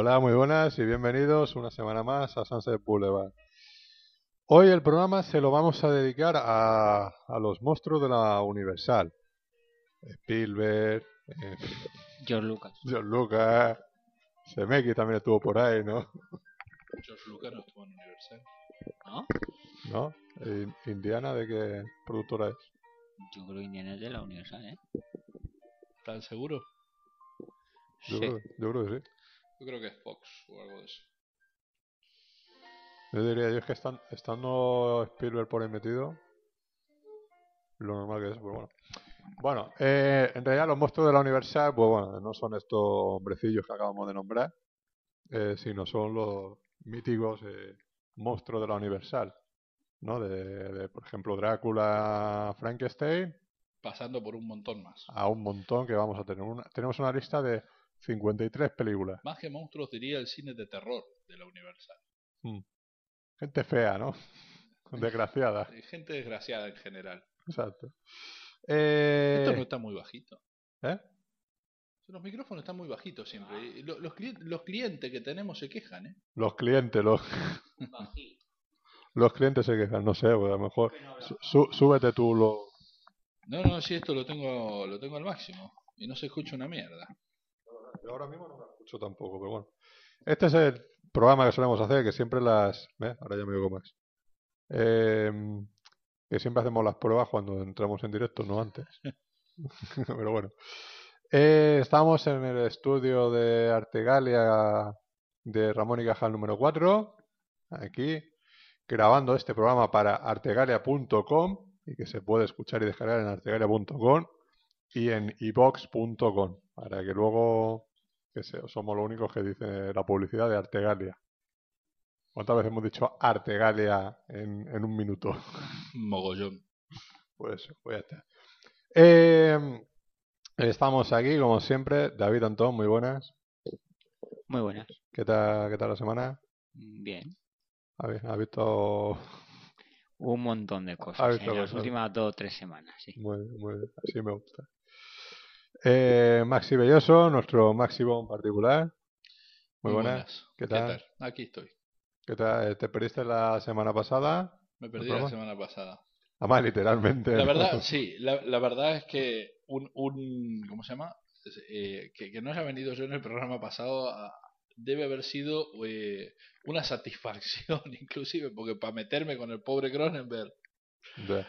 Hola, muy buenas y bienvenidos una semana más a Sunset Boulevard. Hoy el programa se lo vamos a dedicar a, a los monstruos de la Universal. Spielberg, eh, George Lucas. George Lucas, Semeki también estuvo por ahí, ¿no? George Lucas no estuvo en Universal. ¿No? ¿No? In- Indiana, ¿de qué productora es? Yo creo que Indiana es de la Universal, ¿eh? ¿Están seguros? Yo, Sí. creo, yo creo que sí. Yo creo que es Fox o algo de eso. Yo diría, yo es que están, estando Spielberg por ahí metido, lo normal que es, pues bueno. Bueno, eh, en realidad los monstruos de la Universal, pues bueno, no son estos hombrecillos que acabamos de nombrar, eh, sino son los míticos eh, monstruos de la Universal, ¿no? De, de, por ejemplo, Drácula, Frankenstein, Pasando por un montón más. a un montón que vamos a tener. Una, tenemos una lista de 53 películas. Más que monstruos diría el cine de terror de la Universal. Gente fea, ¿no? Desgraciada. Gente desgraciada en general. Exacto. Eh, Esto no está muy bajito. ¿eh? Los micrófonos están muy bajitos siempre. Y lo- Los, cli- los clientes que tenemos se quejan, ¿eh? Los clientes, los, los clientes se quejan, no sé, pues a lo mejor súbete tú lo... No, no, sí, esto lo tengo, lo tengo al máximo. Y no se escucha una mierda. Ahora mismo no lo escucho tampoco, pero bueno. Este es el programa que solemos hacer, que siempre las... Ahora ya me oigo más. Eh, que siempre hacemos las pruebas cuando entramos en directo, no antes. pero bueno. Eh, estamos en el estudio de Artegalia de Ramón y Cajal número 4, aquí, grabando este programa para artegalia.com y que se puede escuchar y descargar en artegalia.com y en ibox.com para que luego que somos los únicos que dice la publicidad de Artegalia. ¿Cuántas veces hemos dicho Artegalia en, en un minuto? Mogollón. Pues, pues ya está. Eh, estamos aquí, como siempre. David Antón, muy buenas. Muy buenas. ¿Qué tal, qué tal la semana? Bien. ¿Has visto? Un montón de cosas visto en las cosas. últimas dos o tres semanas, sí. Muy, muy, así me gusta. Eh, Maxi Belloso, nuestro máximo en particular. Muy buenas. ¿Qué tal? Aquí estoy. ¿Qué tal? ¿Te perdiste la semana pasada? Me perdí la semana pasada. Además, literalmente. La ¿no? verdad, sí, la, la verdad es que un, un ¿cómo se llama? Eh, que, que no haya venido yo en el programa pasado ah, debe haber sido eh, una satisfacción inclusive, porque para meterme con el pobre Cronenberg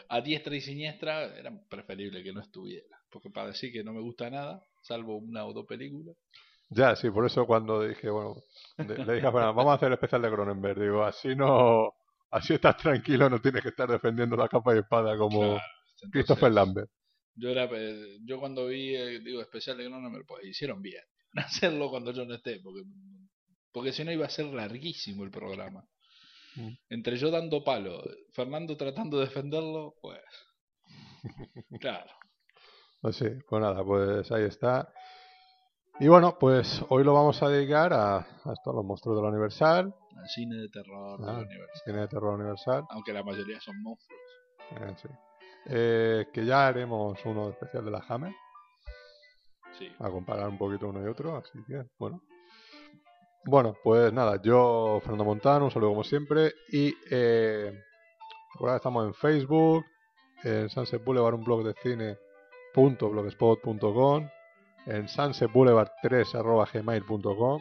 a diestra y siniestra era preferible que no estuviera, porque para decir que no me gusta nada, salvo una o dos películas, Ya, sí, por eso cuando dije, bueno, le dije a Fernando, vamos a hacer el especial de Cronenberg. Digo, así no, así estás tranquilo, no tienes que estar defendiendo la capa y espada como Claro, Christopher Lambert. Yo, era, eh, yo cuando vi, eh, digo, especial de Cronenberg, pues hicieron bien en hacerlo cuando yo no esté, porque, porque si no iba a ser larguísimo el programa. Mm. Entre yo dando palo, Fernando tratando de defenderlo, pues. Claro. Pues sí, pues nada, pues ahí está. Y bueno, pues hoy lo vamos a dedicar a, a esto, a los monstruos de la Universal, Al cine de terror Ah. cine de terror universal, Aunque la mayoría son monstruos. eh, sí. Eh, que ya haremos uno especial de la Hammer, Sí. a comparar un poquito uno y otro, así que bueno. Bueno, pues nada, yo, Fernando Montano, un saludo como siempre, y eh, ahora estamos en Facebook, en Sunset Boulevard, un blog de cine, blogspot.com, en sunsetboulevard3.gmail.com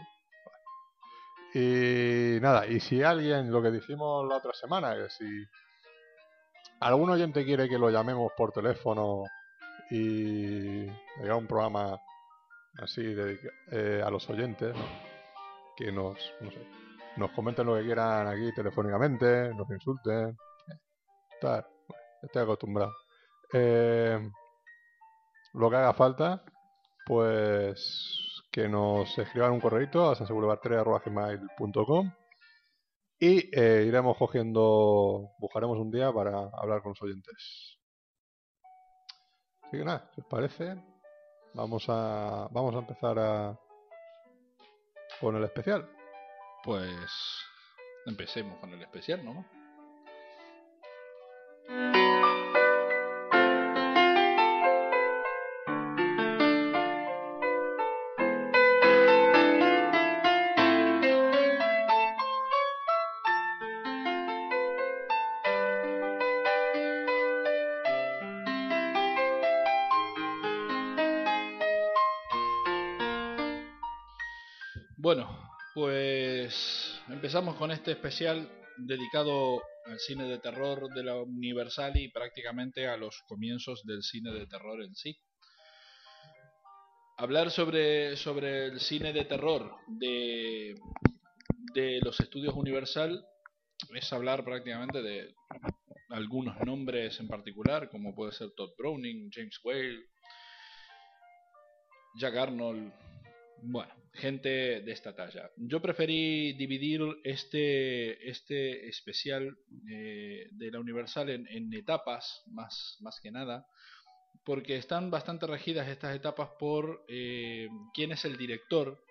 y nada, y si alguien, lo que dijimos la otra semana, que si algún oyente quiere que lo llamemos por teléfono y haga un programa así dedica- eh, a los oyentes, que nos, no sé, nos comenten lo que quieran aquí telefónicamente, nos insulten, tal, estoy acostumbrado. Eh, lo que haga falta, pues que nos escriban un correo a sansegurobar3.gmail.com y eh, iremos cogiendo, buscaremos un día para hablar con los oyentes. Así que nada, si os parece, vamos a, vamos a empezar a, con el especial. Pues empecemos con el especial, ¿no? Empezamos con este especial dedicado al cine de terror de la Universal y prácticamente a los comienzos del cine de terror en sí. Hablar sobre, sobre el cine de terror de, de los estudios Universal es hablar prácticamente de algunos nombres en particular, como puede ser Todd Browning, James Whale, Jack Arnold, bueno, gente de esta talla. Yo preferí dividir este, este especial eh, de la Universal en, en etapas, más, más que nada, porque están bastante regidas estas etapas por eh, quién es el director,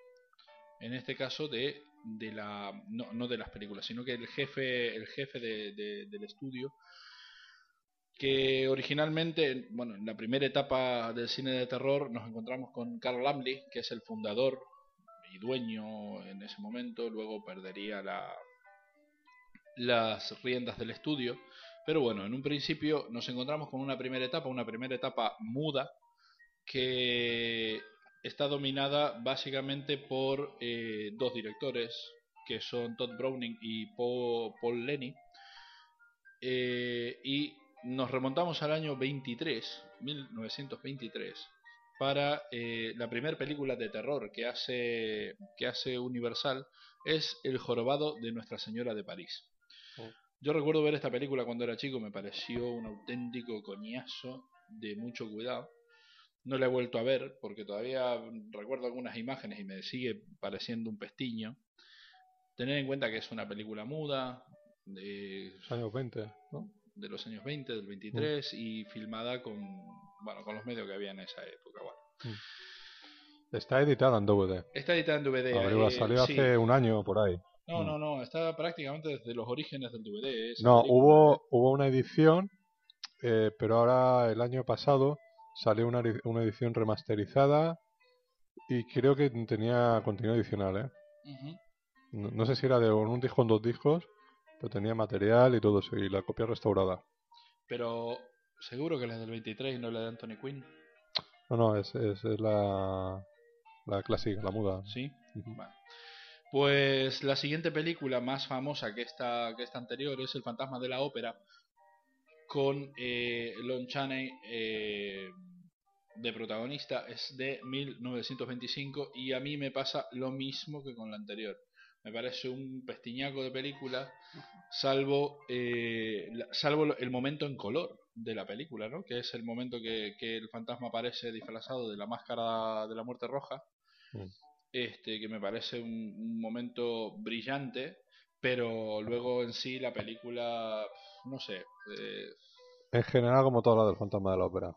en este caso de, de la no, no de las películas, sino que el jefe, el jefe de- de- del estudio que originalmente, bueno, en la primera etapa del cine de terror nos encontramos con Carl Lammle, que es el fundador y dueño en ese momento, luego perdería la, las riendas del estudio, pero bueno, en un principio nos encontramos con una primera etapa, una primera etapa muda, que está dominada básicamente por eh, dos directores, que son Todd Browning y Paul, Paul Lenny, eh, y nos remontamos al año 23, 1923, para eh, la primera película de terror que hace, que hace Universal, es El jorobado de Nuestra Señora de París. Oh. Yo recuerdo ver esta película cuando era chico, me pareció un auténtico coñazo de mucho cuidado. No la he vuelto a ver porque todavía recuerdo algunas imágenes y me sigue pareciendo un pestiño. Tener en cuenta que es una película muda, de, años 20, ¿no? De los años 20, del 23, y filmada con, bueno, con los medios que había en esa época. Bueno. Está editada en DVD. Está editada en DVD. Eh, salió sí. hace un año por ahí. No, Mm. no, no, está prácticamente desde los orígenes del DVD. No, película. hubo, hubo una edición, eh, pero ahora el año pasado salió una, una edición remasterizada y creo que tenía contenido adicional, ¿eh? Ujú. No, no sé si era de un disco en dos discos, pero tenía material y todo eso, y la copia restaurada. Pero seguro que la es del 23 y no la de Anthony Quinn. No, no, es, es, es la, la clásica, la muda. Sí. Ujú. Bueno. Pues la siguiente película más famosa que esta, que esta anterior es El fantasma de la ópera con eh, Lon Chaney eh, de protagonista. Es de 1925 y a mí me pasa lo mismo que con la anterior. Me parece un pestiñaco de película, salvo, eh, salvo el momento en color de la película, ¿no? que es el momento que, que el fantasma aparece disfrazado de la máscara de la muerte roja Mm. este que me parece un, un momento brillante, pero luego en sí la película, no sé, eh, En general, como toda la del fantasma de la ópera.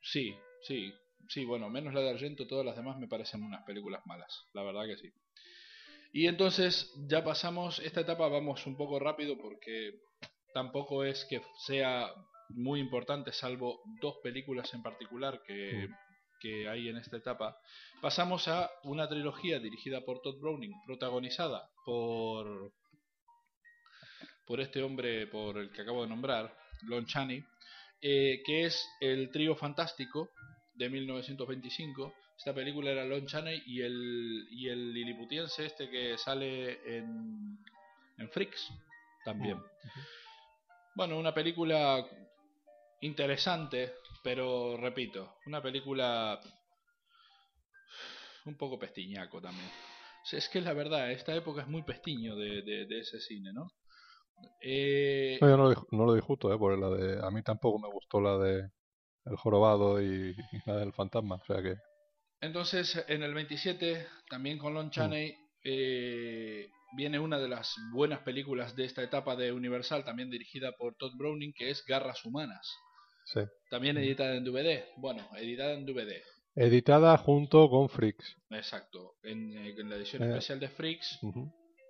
sí, sí, sí, bueno, menos la de Argento, todas las demás me parecen unas películas malas, la verdad que sí. Y entonces ya pasamos, esta etapa vamos un poco rápido porque tampoco es que sea muy importante, salvo dos películas en particular que, que hay en esta etapa. Pasamos a una trilogía dirigida por Todd Browning, protagonizada por, por este hombre, por el que acabo de nombrar, Lon Chaney, eh, que es el trío fantástico de 1925, Esta película era Lon Chaney y el, y el liliputiense este que sale en, en Freaks también. Bueno, una película interesante, pero repito, una película un poco pestiñaco también. Es que la verdad, esta época es muy pestiño de, de- de ese cine, ¿no? Eh, No, yo no lo, no lo discuto, ¿eh? Porque la de, a mí tampoco me gustó la de El Jorobado y, y la del Fantasma. O sea que. Entonces, en el 27, también con Lon Chaney, eh, viene una de las buenas películas de esta etapa de Universal, también dirigida por Todd Browning, que es Garras Humanas. Sí. También editada en DVD. Bueno, editada en DVD. Editada junto con Freaks. Exacto. En, eh, en la edición Eh. especial de Freaks,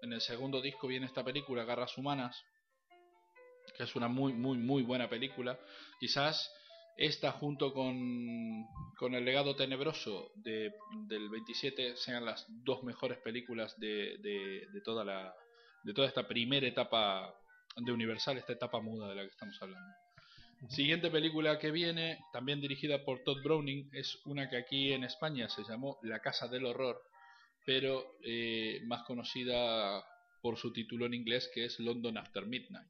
en el segundo disco viene esta película, Garras Humanas, que es una muy, muy, muy buena película. Quizás esta junto con, con El legado tenebroso de, del 27 sean las dos mejores películas de, de, de toda la de toda esta primera etapa de Universal, esta etapa muda de la que estamos hablando. Siguiente película que viene, también dirigida por Todd Browning, es una que aquí en España se llamó La Casa del Horror, pero eh, más conocida por su título en inglés que es London After Midnight.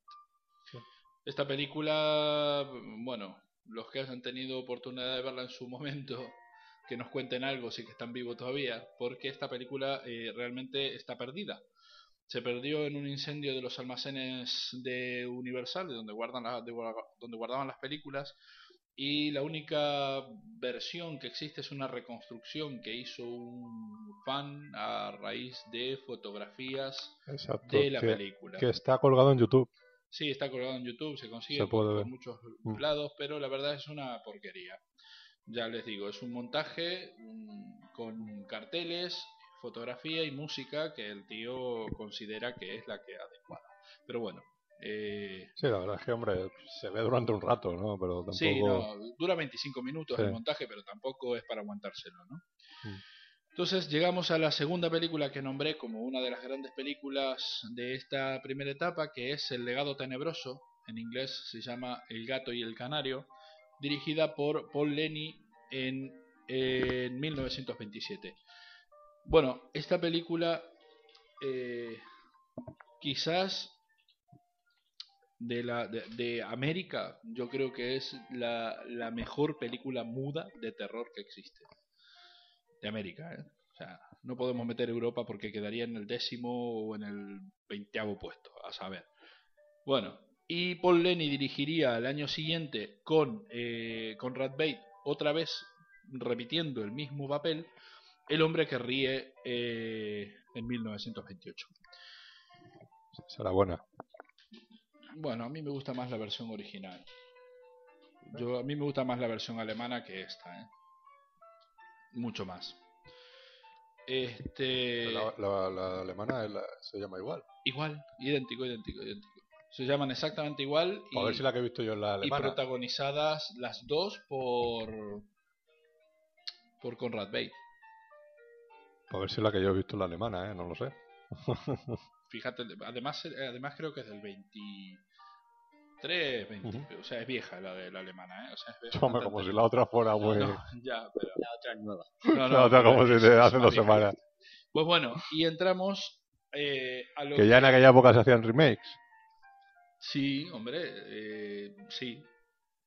Sí. Esta película, bueno, los que hayan tenido oportunidad de verla en su momento, que nos cuenten algo si que están vivos todavía, porque esta película eh, realmente está perdida. Se perdió en un incendio de los almacenes de Universal, de donde, guardan la- de donde guardaban las películas, y la única versión que existe es una reconstrucción que hizo un fan a raíz de fotografías Exacto. de la que, película. que está colgado en YouTube. Sí, está colgado en YouTube, se consigue Se puede por, ver. muchos Mm. lados, pero la verdad es una porquería. Ya les digo, es un montaje mm, con carteles, fotografía y música que el tío considera que es la que adecuada. Pero bueno, eh, Sí, la verdad es que, hombre, se ve durante un rato, ¿no? Pero tampoco. sí, no, dura 25 minutos Sí. el montaje, pero tampoco es para aguantárselo, ¿no? Mm. Entonces llegamos a la segunda película que nombré como una de las grandes películas de esta primera etapa, que es El legado tenebroso, en inglés se llama El gato y el canario, dirigida por Paul Lenny en, en 1927. Bueno, esta película eh, quizás de, de América yo creo que es la, la mejor película muda de terror que existe de América. ¿eh? O sea, no podemos meter Europa porque quedaría en el décimo o en el veinteavo puesto, a saber. Bueno, y Paul Lenny dirigiría al año siguiente con eh, Conrad Bate, otra vez repitiendo el mismo papel, El hombre que ríe eh, en 1928. Será buena. Bueno, a mí me gusta más la versión original. Yo, a mí me gusta más la versión alemana que esta, ¿eh? Mucho más. Este. La, la- la alemana la- se llama igual. Igual, idéntico, idéntico, idéntico. Se llaman exactamente igual y, A ver si la que he visto yo es la y alemana. protagonizadas las dos por. por Conrad Bate. A ver si la que yo he visto es la alemana, ¿eh? No lo sé. Fíjate, además, además creo que es del 23, 20, Ujú. o sea, es vieja la de la alemana, ¿eh? O sea, es Hombre, como si la otra fuera No, muy... no, ya, pero. La otra es nueva. No, la otra como si de hace dos semanas. Pues bueno, y entramos eh, a lo Que ya en aquella época se hacían remakes. Sí, hombre, eh, sí,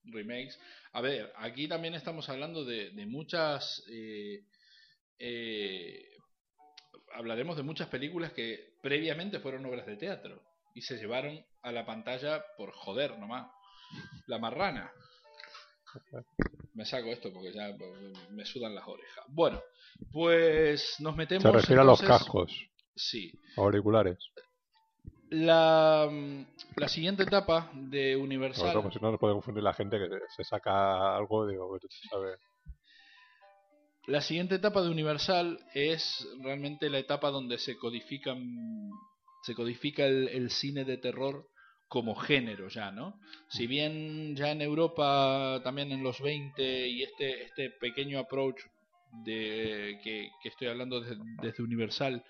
remakes. A ver, aquí también estamos hablando de, de muchas... eh, eh, hablaremos de muchas películas que previamente fueron obras de teatro y se llevaron a la pantalla por joder nomás. La marrana. Me saco esto porque ya pues, me sudan las orejas. Bueno, pues nos metemos... Se refiere a los cascos Sí, auriculares. la, la siguiente etapa de Universal... todo, pues si no nos puede confundir la gente que se- saca algo, digo, que tú sabes. La siguiente etapa de Universal es realmente la etapa donde se codifican se codifica el, el cine de terror como género ya, ¿no? Si bien ya en Europa también en los 20 y este este pequeño approach de que, que estoy hablando desde, desde Universal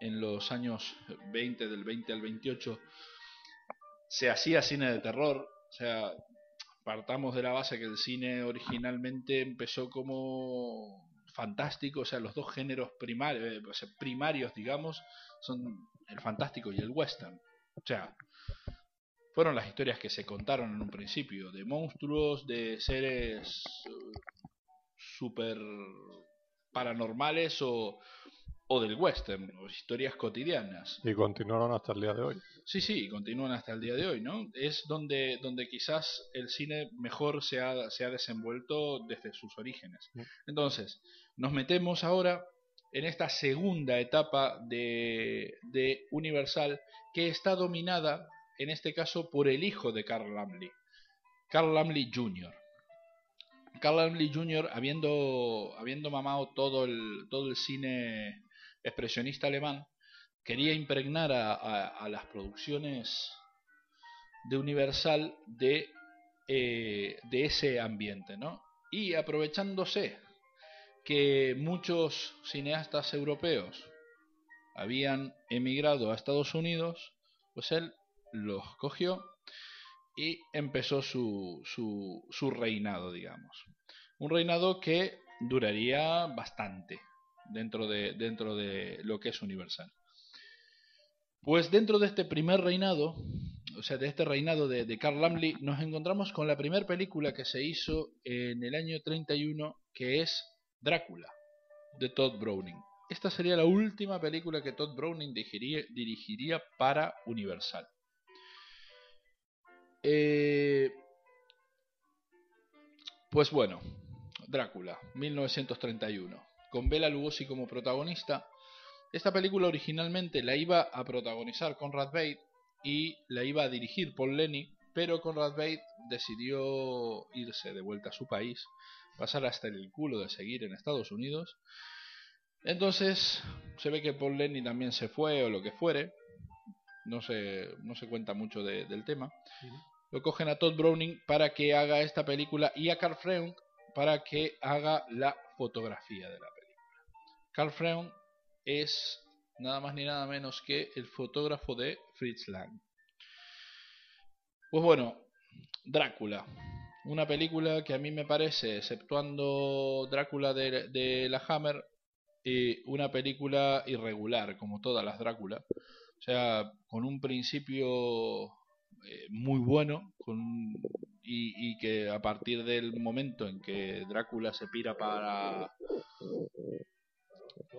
en los años 20 del 20 al 28 se hacía cine de terror, o sea, partamos de la base que el cine originalmente empezó como fantástico, o sea, los dos géneros primarios, eh, primarios, digamos, son el fantástico y el western. O sea, fueron las historias que se contaron en un principio, de monstruos, de seres eh, super paranormales o, o del western, o historias cotidianas. Y continuaron hasta el día de hoy. Sí, sí, continúan hasta el día de hoy, ¿no? Es donde, donde quizás el cine mejor se ha, se ha desenvuelto desde sus orígenes. Mm. Entonces, nos metemos ahora en esta segunda etapa de, de Universal que está dominada, en este caso, por el hijo de Carl Lammle, Carl Lammle Jr. Carl Lammle Jr., habiendo, habiendo mamado todo el, todo el cine expresionista alemán, quería impregnar a las producciones de Universal de, eh, de ese ambiente, ¿no? Y aprovechándose que muchos cineastas europeos habían emigrado a Estados Unidos, pues él los cogió y empezó su, su, su reinado, digamos. Un reinado que duraría bastante dentro de, dentro de lo que es Universal. Pues dentro de este primer reinado, o sea, de este reinado de, de Carl Lammle, nos encontramos con la primera película que se hizo en el año 31, que es Drácula, de Todd Browning. Esta sería la última película que Todd Browning dirigiría, para Universal. Eh, pues bueno, Drácula, 1931, con Bela Lugosi como protagonista. Esta película originalmente la iba a protagonizar Conrad Bate y la iba a dirigir Paul Lenny, pero Conrad Bate decidió irse de vuelta a su país, pasar hasta el culo de seguir en Estados Unidos. Entonces se ve que Paul Lenny también se fue o lo que fuere, no se, no se cuenta mucho de- del tema. Lo cogen a Todd Browning para que haga esta película y a Carl Freund para que haga la fotografía de la película. Carl Freund es nada más ni nada menos que el fotógrafo de Fritz Lang. Pues bueno, Drácula. Una película que a mí me parece, exceptuando Drácula de, de la Hammer, eh, una película irregular, como todas las Drácula. O sea, con un principio eh, muy bueno con, y, y que a partir del momento en que Drácula se pira para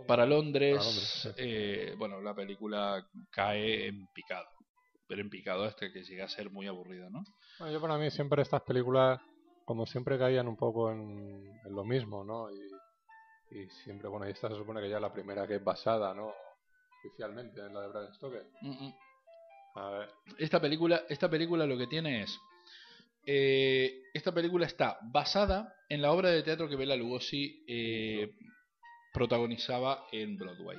para Londres, Para Londres, sí. eh, bueno, la película cae en picado. Pero en picado este que llega a ser muy aburrido, ¿no? Bueno, yo para mí siempre estas películas, como siempre caían un poco en, en lo mismo, ¿no? Y, y siempre, bueno, y esta se supone que ya es la primera que es basada, ¿no? Oficialmente en la de Bram Stoker. Mm, mm. A ver, Esta película, esta película lo que tiene es. eh, esta película está basada en la obra de teatro que Bela Lugosi eh, protagonizaba en Broadway.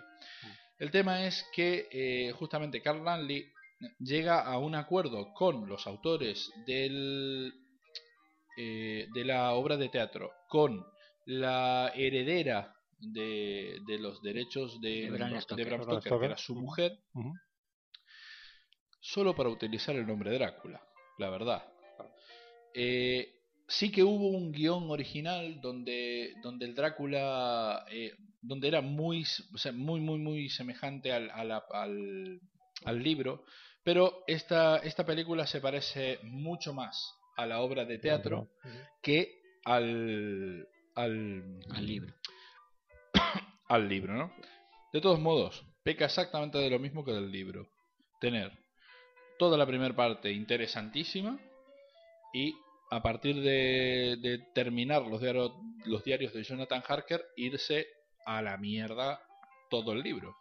El tema es que eh, justamente Carl Lanley llega a un acuerdo con los autores del, eh, de la obra de teatro, con la heredera de, de los derechos de, De Bram de Stoker. Bram Bram Stoker, que era su mujer, solo para utilizar el nombre Drácula, la verdad. Eh, sí que hubo un guion original donde, donde el Drácula, eh, donde era muy, o sea, muy, muy, muy semejante al, a la- al, al libro, pero esta, esta película se parece mucho más a la obra de teatro que al, al, al libro. al libro, ¿no? De todos modos, peca exactamente de lo mismo que del libro. Tener toda la primera parte interesantísima y a partir de, de terminar los diarios, los diarios de Jonathan Harker, irse a la mierda todo el libro.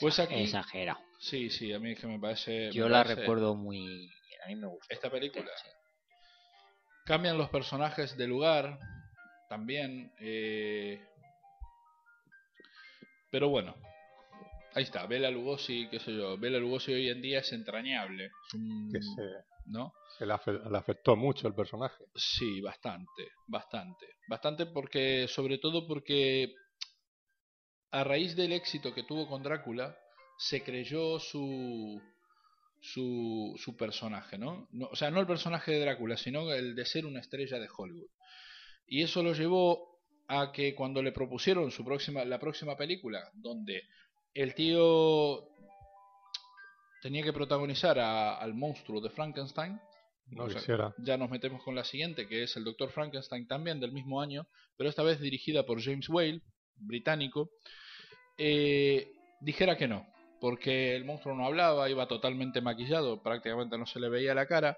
Pues aquí... Exagerado. Sí, sí, a mí es que me parece... Yo me la parece- recuerdo muy. A mí me gusta. Esta película. Sí. Cambian los personajes de lugar también. eh, Pero bueno, ahí está. Bela Lugosi, qué sé yo. Bela Lugosi hoy en día es entrañable. Es un- que se, ¿No? se le, afe- le afectó mucho el personaje. Sí, bastante, bastante. Bastante porque, sobre todo porque a raíz del éxito que tuvo con Drácula, se creyó su, su, su personaje, ¿no? ¿no? O sea, no el personaje de Drácula, sino el de ser una estrella de Hollywood. Y eso lo llevó a que cuando le propusieron su próxima, la próxima película, donde el tío tenía que protagonizar a- al monstruo de Frankenstein, No o sea, quisiera. ya nos metemos con la siguiente, que es el Doctor Frankenstein también del mismo año, pero esta vez dirigida por James Whale, británico, eh, dijera que no, porque el monstruo no hablaba, iba totalmente maquillado, prácticamente no se le veía la cara,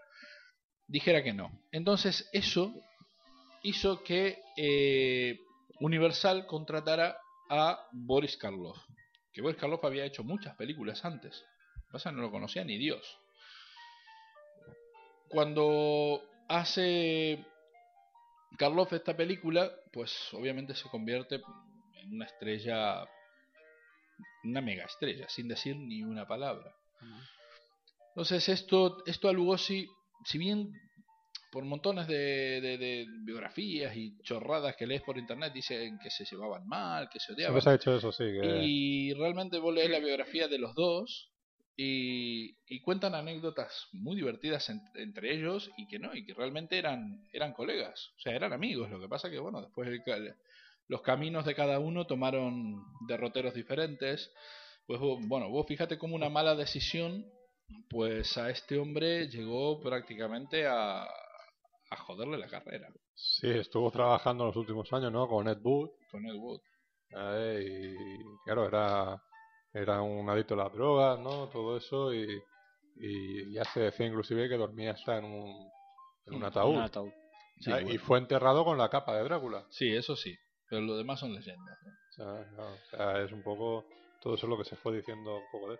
dijera que no. Entonces eso hizo que eh, Universal contratara a Boris Karloff, que Boris Karloff había hecho muchas películas antes, pasa no lo conocía ni Dios cuando hace Karloff esta película, pues obviamente se convierte en una estrella, una mega estrella, sin decir ni una palabra. Entonces esto, esto a Lugosi, si bien por montones de, de- de biografías y chorradas que lees por internet dicen que se llevaban mal, que se odiaban, Siempre se ha hecho eso, sí. Que... y realmente vos lees la biografía de los dos y, y cuentan anécdotas muy divertidas en- entre ellos y que no, y que realmente eran, eran colegas, o sea, eran amigos. Lo que pasa que, bueno, después el los caminos de cada uno tomaron derroteros diferentes. Pues bueno, vos fíjate como una mala decisión, pues a este hombre llegó prácticamente a, a joderle la carrera Sí, estuvo trabajando en los últimos años, ¿no? Con Ed Wood. con Ed Wood. eh, y claro, era, era un adicto a las drogas, ¿no? Todo eso. Y, y ya se decía inclusive que dormía hasta en un, en un Mm, ataúd. Un ataúd. Sí, Ah, Y fue enterrado con la capa de Drácula. Sí, eso sí, pero lo demás son leyendas. O sea, no, o sea, es un poco. Todo eso es lo que se fue diciendo un poco de.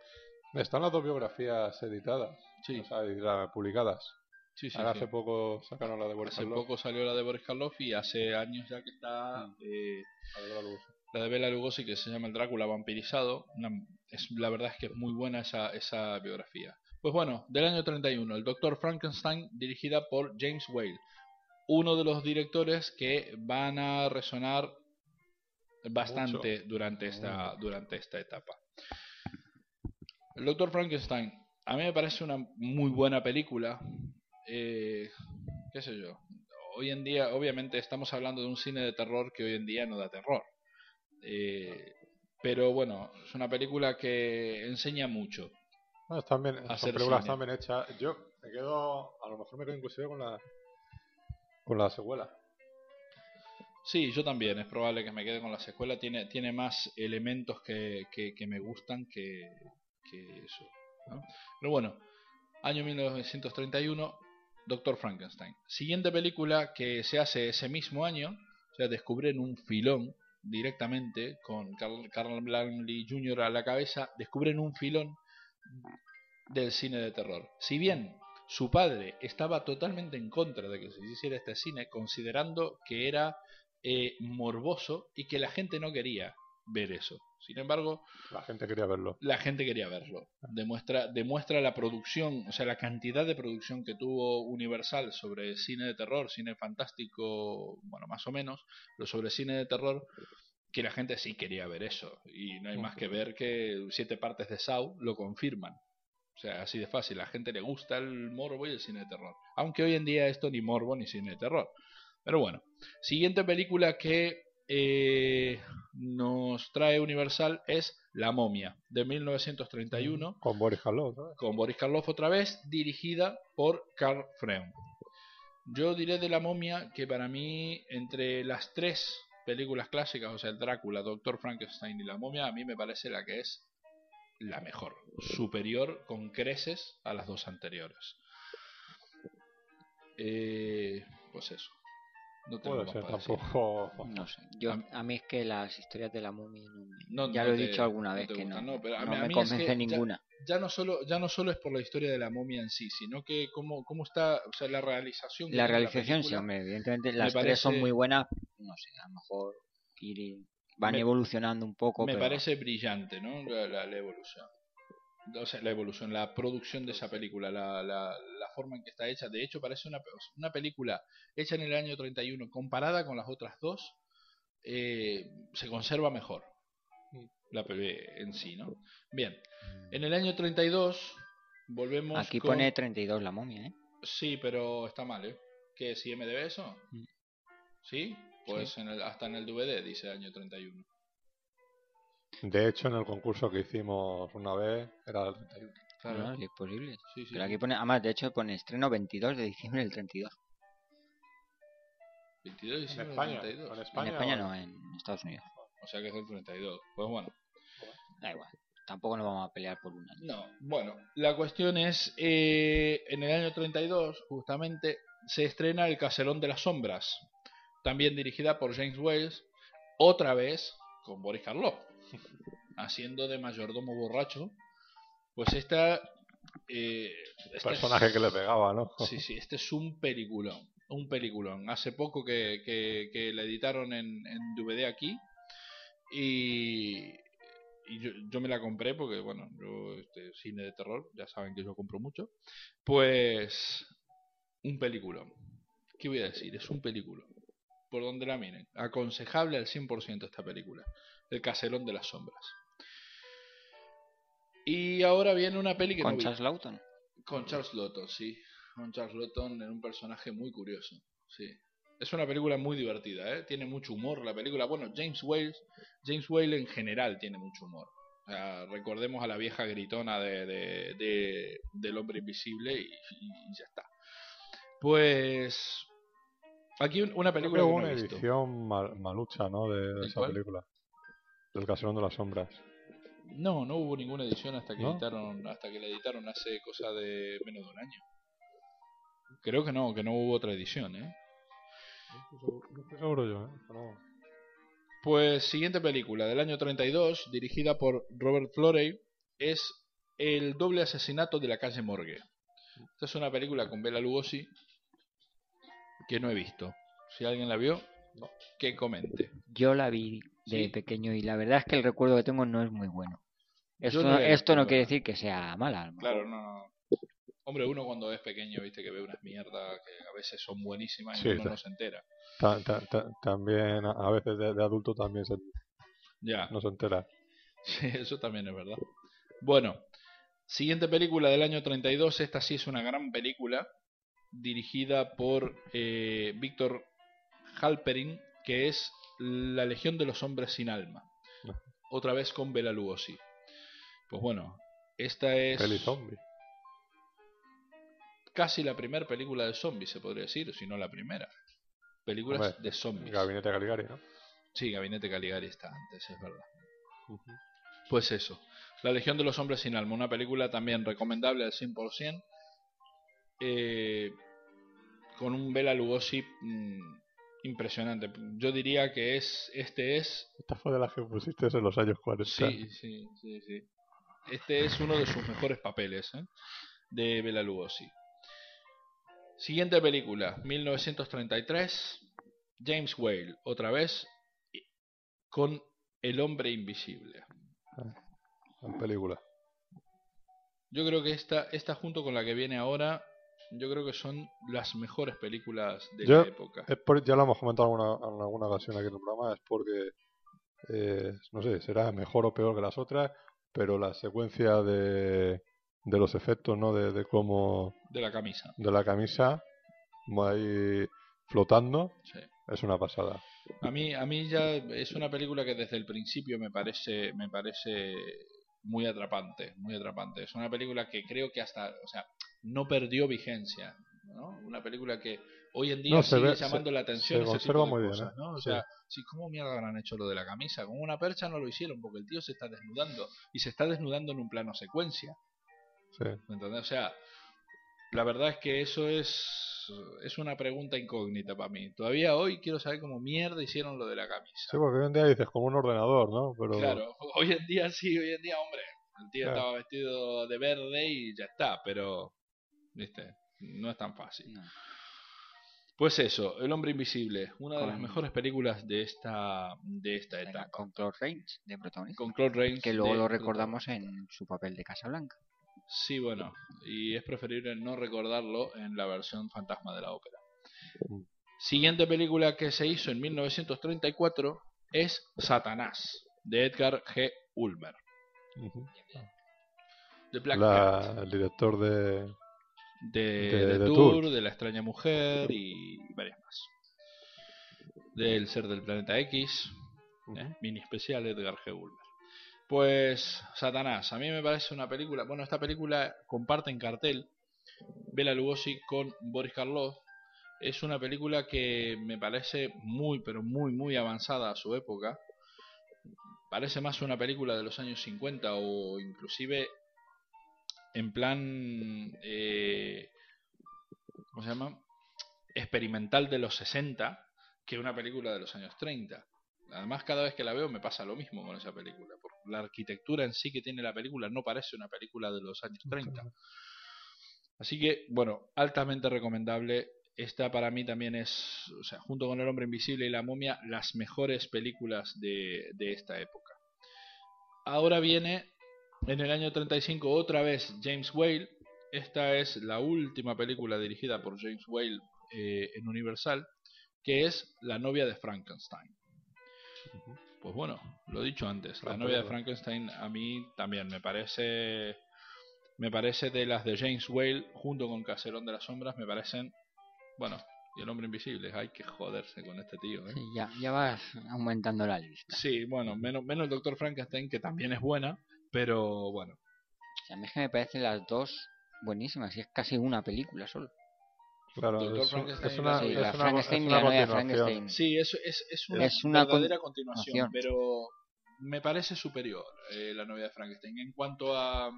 Están las dos biografías editadas, Sí, o sea, publicadas. sí, sí. Ahora hace poco sacaron la de Boris Hace Karloff, poco salió la de Boris Karloff y hace años ya que está eh, la de Bela Lugosi. la de Bela Lugosi que se llama El Drácula vampirizado. Una- es, la verdad es que es muy buena esa, esa biografía. Pues bueno, del año 31, El Doctor Frankenstein, dirigida por James Whale. Uno de los directores que van a resonar bastante durante esta, durante esta etapa. El Doctor Frankenstein, a mí me parece una muy buena película. Eh, qué sé yo. Hoy en día, obviamente, estamos hablando de un cine de terror que hoy en día no da terror. Eh, pero bueno, es una película que enseña mucho. No, están bien, son películas están bien hechas. Yo me quedo, a lo mejor me quedo inclusive con la con la secuela. Sí, yo también. Es probable que me quede con la secuela. Tiene, tiene más elementos que, que, me gustan que, que eso. Pero bueno, año 1931, Doctor Frankenstein. Siguiente película que se hace ese mismo año, o sea, descubren un filón directamente con Carl, Carl Blanley Jr. a la cabeza, descubren un filón del cine de terror. Si bien su padre estaba totalmente en contra de que se hiciera este cine, considerando que era eh, morboso y que la gente no quería ver eso. Sin embargo, La gente quería verlo. la gente quería verlo. Demuestra, demuestra la producción, o sea, la cantidad de producción que tuvo Universal sobre cine de terror, cine fantástico, bueno, más o menos, pero sobre cine de terror, que la gente sí quería ver eso. Y no hay más que ver que siete partes de Saw lo confirman. O sea, así de fácil. A la gente le gusta el morbo y el cine de terror. Aunque hoy en día esto ni morbo ni cine de terror. Pero bueno, siguiente película que eh, nos trae Universal es La momia, de 1931, Con Boris Karloff, con Boris Karloff otra vez, dirigida por Carl Freund. Yo diré de La momia que para mí, entre las tres películas clásicas, o sea, el Drácula, Doctor Frankenstein y La momia, a mí me parece la que es la mejor, superior con creces a las dos anteriores. Eh, pues eso. No tengo ser, tampoco. No sé. Yo, a mí es que las historias de la momia no me- No, ya no lo he te- dicho alguna vez que gustan, no, no, pero a no mí- me es convence que ninguna. ya no solo ya no solo es por la historia de la momia en sí, sino que cómo, cómo está, o sea, la realización. La realización, sí, película, hombre, evidentemente me las tres son muy buenas. No sé, a lo mejor ir- van Me- evolucionando un poco. me pero parece brillante, ¿no? La, la- la evolución. O sea, la evolución, la producción de esa película, la, la, la forma en que está hecha. De hecho, parece una, una película hecha en el año 31, comparada con las otras dos, eh, se conserva mejor. La peli en sí, ¿no? Bien. En el año 32, volvemos. Aquí con- pone 32 la momia, ¿eh? Sí, pero está mal, ¿eh? ¿Qué es IMDB eso? Mm. ¿Sí? Pues en el, hasta en el DVD dice año 31. De hecho, en el concurso que hicimos una vez era el 31. Claro. No, sí, es posible. Sí, sí, Pero aquí pone, además, de hecho pone estreno 22 de diciembre del 32. 22 de En diciembre del España. 32. En En España, España o- no, en Estados Unidos. O sea que es el 32. Pues bueno. Da igual. Tampoco nos vamos a pelear por un año. No, bueno, la cuestión es, eh, en el año 32, justamente, se estrena El Caserón de las Sombras, también dirigida por James Wales, otra vez con Boris Karloff, haciendo de mayordomo borracho. Pues esta... Eh, es- personaje que le pegaba, ¿no? Sí, sí, este es un peliculón. Un peliculón. Hace poco que, que, que la editaron en, en DVD aquí. Y, y yo, yo me la compré porque, bueno, yo, este cine de terror, ya saben que yo compro mucho. Pues, un peliculón. ¿Qué voy a decir? Es un peliculón. Por donde la miren. Aconsejable al 100% esta película. El caserón de las sombras. Y ahora viene una peli que no Con vi. Charles Lawton. Con Charles Lawton, sí. Con Charles Lawton en un personaje muy curioso. Sí. Es una película muy divertida, ¿eh? Tiene mucho humor la película. Bueno, James Wales, James Whale en general tiene mucho humor. O sea, recordemos a la vieja gritona de, de- de- del hombre invisible y, y ya está. Pues aquí un- una película Creo que hubo no una he visto. edición mal- malucha, ¿no? De, de ¿De esa cuál? película. Del Caserón de las Sombras. No, no hubo ninguna edición hasta que ¿No? editaron, hasta que la editaron hace cosa de menos de un año. Creo que no, que no hubo otra edición, ¿eh? No estoy seguro yo, ¿eh? No. Pues siguiente película del año 32, dirigida por Robert Florey, es El doble asesinato de la calle Morgue. Esta es una película con Bela Lugosi que no he visto. Si alguien la vio, que comente. Yo la vi de Sí. pequeño y la verdad es que el recuerdo que tengo no es muy bueno. Esto, no esto no quiere decir que sea mala. Claro, no, no. Hombre, uno cuando es pequeño, viste que ve unas mierdas que a veces son buenísimas y Sí, uno no se entera. Ta- ta- ta- también, a a veces de, de adulto también se, Ya. no se entera. Sí, eso también es verdad. Bueno, siguiente película del año 32. Esta sí es una gran película dirigida por eh, Víctor Halperin, que es La Legión de los Hombres sin Alma. Otra vez con Bela Lugosi. Pues bueno, esta es Peli zombie. casi la primera película de zombies, se podría decir, si no la primera. Películas Hombre, de zombies. Gabinete Caligari, ¿no? Sí, Gabinete Caligari está antes, es verdad. Pues eso. La Legión de los Hombres sin Alma, una película también recomendable al 100%. eh, con un Bela Lugosi mm, impresionante. Yo diría que es este es Esta fue de las que pusiste en los años 40. sí, sí, sí, sí. Este es uno de sus mejores papeles ¿eh? de Bela Lugosi. Siguiente película, 1933, James Whale, otra vez con El hombre invisible. En película. Yo creo que esta, esta junto con la que viene ahora, yo creo que son las mejores películas de Yo- la época. Es por- ya lo hemos comentado alguna, en alguna ocasión aquí en el programa, es porque, eh, no sé, será mejor o peor que las otras, pero la secuencia de, de los efectos, ¿no? De, de cómo, De la camisa. de la camisa, ahí flotando, sí. es una pasada. A mí, a mí ya es una película que desde el principio me parece, me parece muy atrapante, muy atrapante. Es una película que creo que hasta, o sea, no perdió vigencia, ¿no? Una película que hoy en día No, sigue ve- llamando se- la atención se ese conserva tipo de muy bien, cosas, ¿eh? ¿no? O Sí. sea, sí, ¿cómo mierda habrán hecho lo de la camisa? Con una percha no lo hicieron porque el tío se está desnudando y se está desnudando en un plano secuencia. Sí. O sea, la verdad es que eso es es una pregunta incógnita para mí. Todavía hoy quiero saber cómo mierda hicieron lo de la camisa. Sí, porque hoy en día dices como un ordenador, ¿no? Pero Claro, hoy en día sí, hoy en día, hombre, el tío Claro. estaba vestido de verde y ya está, pero, viste, no es tan fácil. No. Pues eso, El hombre invisible, una de las mejores películas de esta de esta etapa. con Claude Rains de protagonista. Con Claude Rains. que luego de- lo recordamos en su papel de Casablanca. Sí, bueno, y es preferible no recordarlo en la versión fantasma de la ópera. Mm. Siguiente película que se hizo en 1934 es Satanás, de Edgar G. Ulmer. The Black Cat. La- el director de... de, de- de de Tour, Tour. de La extraña mujer y varias más. del ser del planeta X, ¿eh? mini especial Edgar G. Ulmer. Pues Satanás, a mí me parece una película, bueno, esta película comparte en cartel Bela Lugosi con Boris Karloff. Es una película que me parece muy, pero muy, muy avanzada a su época. Parece más una película de los años 50 o inclusive en plan, eh, ¿cómo se llama? Experimental de los 60 que una película de los años 30. Además, cada vez que la veo me pasa lo mismo con esa película. Porque la arquitectura en sí que tiene la película no parece una película de los años 30. Así que, bueno, altamente recomendable. Esta para mí también es, o sea, junto con El Hombre Invisible y La Momia, las mejores películas de, de esta época. Ahora viene, en el año 35, otra vez James Whale. Esta es la última película dirigida por James Whale eh, en Universal, que es La novia de Frankenstein. Pues bueno, lo he dicho antes, La novia de Frankenstein a mí también me parece me parece de las de James Whale junto con Caserón de las Sombras me parecen bueno y el hombre invisible hay que joderse con este tío ¿eh? Sí, ya, ya vas aumentando la lista. sí bueno menos menos el Doctor Frankenstein que también es buena pero bueno O sea, a mí es que me parecen las dos buenísimas y es casi una película solo. Claro, es, una, la- Sí, es la una- Frankenstein es y una la novia de continuación. Frankenstein. sí es, es, es una, Es una verdadera con- continuación continuación. pero me parece superior eh, la novia de Frankenstein en cuanto a